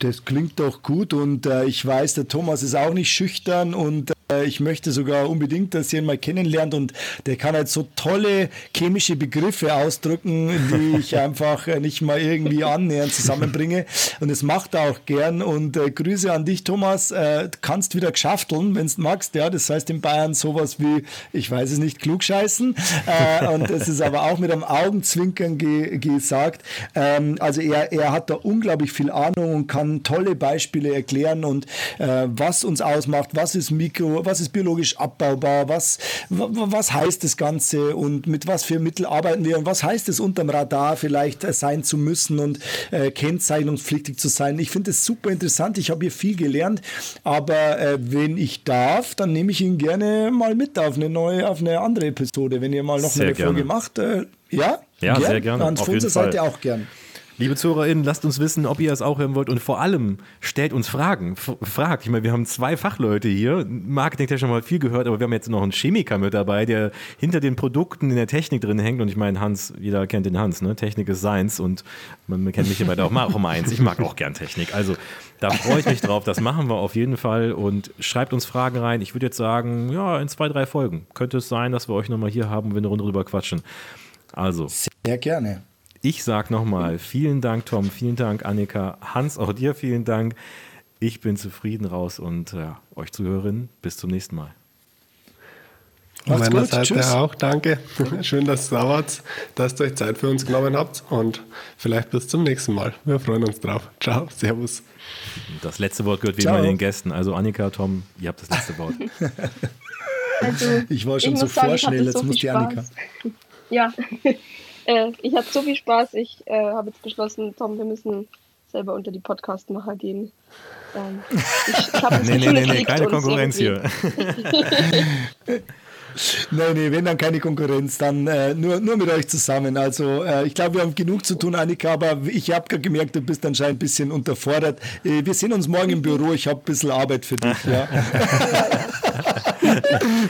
Das klingt doch gut und äh, ich weiß, der Thomas ist auch nicht schüchtern und ich möchte sogar unbedingt, dass ihr ihn mal kennenlernt und der kann halt so tolle chemische Begriffe ausdrücken, die ich einfach äh, nicht mal irgendwie annähernd zusammenbringe. Und das macht er auch gern. Und äh, Grüße an dich, Thomas, äh, kannst wieder geschafteln, wenn du magst, ja, das heißt in Bayern sowas wie, ich weiß es nicht, klugscheißen. Äh, und das ist aber auch mit einem Augenzwinkern ge gesagt, ähm, also er, er hat da unglaublich viel Ahnung und kann tolle Beispiele erklären. Und äh, was uns ausmacht, was ist Mikro, was ist biologisch abbaubar, was, was heißt das Ganze und mit was für Mitteln arbeiten wir und was heißt es unterm Radar vielleicht äh, sein zu müssen und äh, kennzeichnungspflichtig zu sein. Ich finde es super interessant, ich habe hier viel gelernt, aber äh, wenn ich darf, dann nehme ich ihn gerne mal mit auf eine neue, auf eine andere Episode, wenn ihr mal noch sehr eine gerne. Folge macht. Äh, ja? Ja, gern. sehr gerne. Von unserer Seite auch gern. Liebe ZuhörerInnen, lasst uns wissen, ob ihr es auch hören wollt und vor allem stellt uns Fragen. fragt. Ich meine, wir haben zwei Fachleute hier. Marketing hat schon mal viel gehört, aber wir haben jetzt noch einen Chemiker mit dabei, der hinter den Produkten in der Technik drin hängt. Und ich meine, Hans, jeder kennt den Hans, ne? Technik ist Seins und man kennt mich immer auch mal auch um eins. Ich mag auch gern Technik. Also da freue ich mich drauf. Das machen wir auf jeden Fall und schreibt uns Fragen rein. Ich würde jetzt sagen, ja, in zwei, drei Folgen könnte es sein, dass wir euch nochmal hier haben, wenn wir eine Runde drüber quatschen. Also. Sehr gerne. Ich sage nochmal vielen Dank, Tom, vielen Dank, Annika, Hans, auch dir vielen Dank. Ich bin zufrieden raus und äh, euch Zuhörerinnen, bis zum nächsten Mal. Von meiner gut. Seite Tschüss. auch danke. Schön, dass ihr da wart, dass ihr euch Zeit für uns genommen habt und vielleicht bis zum nächsten Mal. Wir freuen uns drauf. Ciao, Servus. Das letzte Wort gehört wie Ciao. immer den Gästen. Also Annika, Tom, ihr habt das letzte Wort. Also, ich war schon ich so vorschnell, jetzt so muss die Annika. Ja, äh, ich hatte so viel Spaß. Ich äh, habe jetzt beschlossen, Tom, wir müssen selber unter die Podcastmacher gehen. Ähm, ich, ich nee, nee, nee, nee, keine Konkurrenz hier. Nein, nee, wenn dann keine Konkurrenz, dann äh, nur, nur mit euch zusammen. Also äh, ich glaube, wir haben genug zu tun, Annika, aber ich habe gemerkt, du bist anscheinend ein bisschen unterfordert. Äh, wir sehen uns morgen im Büro, ich habe ein bisschen Arbeit für dich. Ja.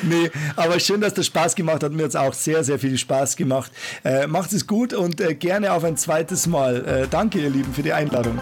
nee, aber schön, dass das Spaß gemacht hat. Mir hat es auch sehr, sehr viel Spaß gemacht. Äh, macht es gut und äh, gerne auf ein zweites Mal. Äh, danke, ihr Lieben, für die Einladung.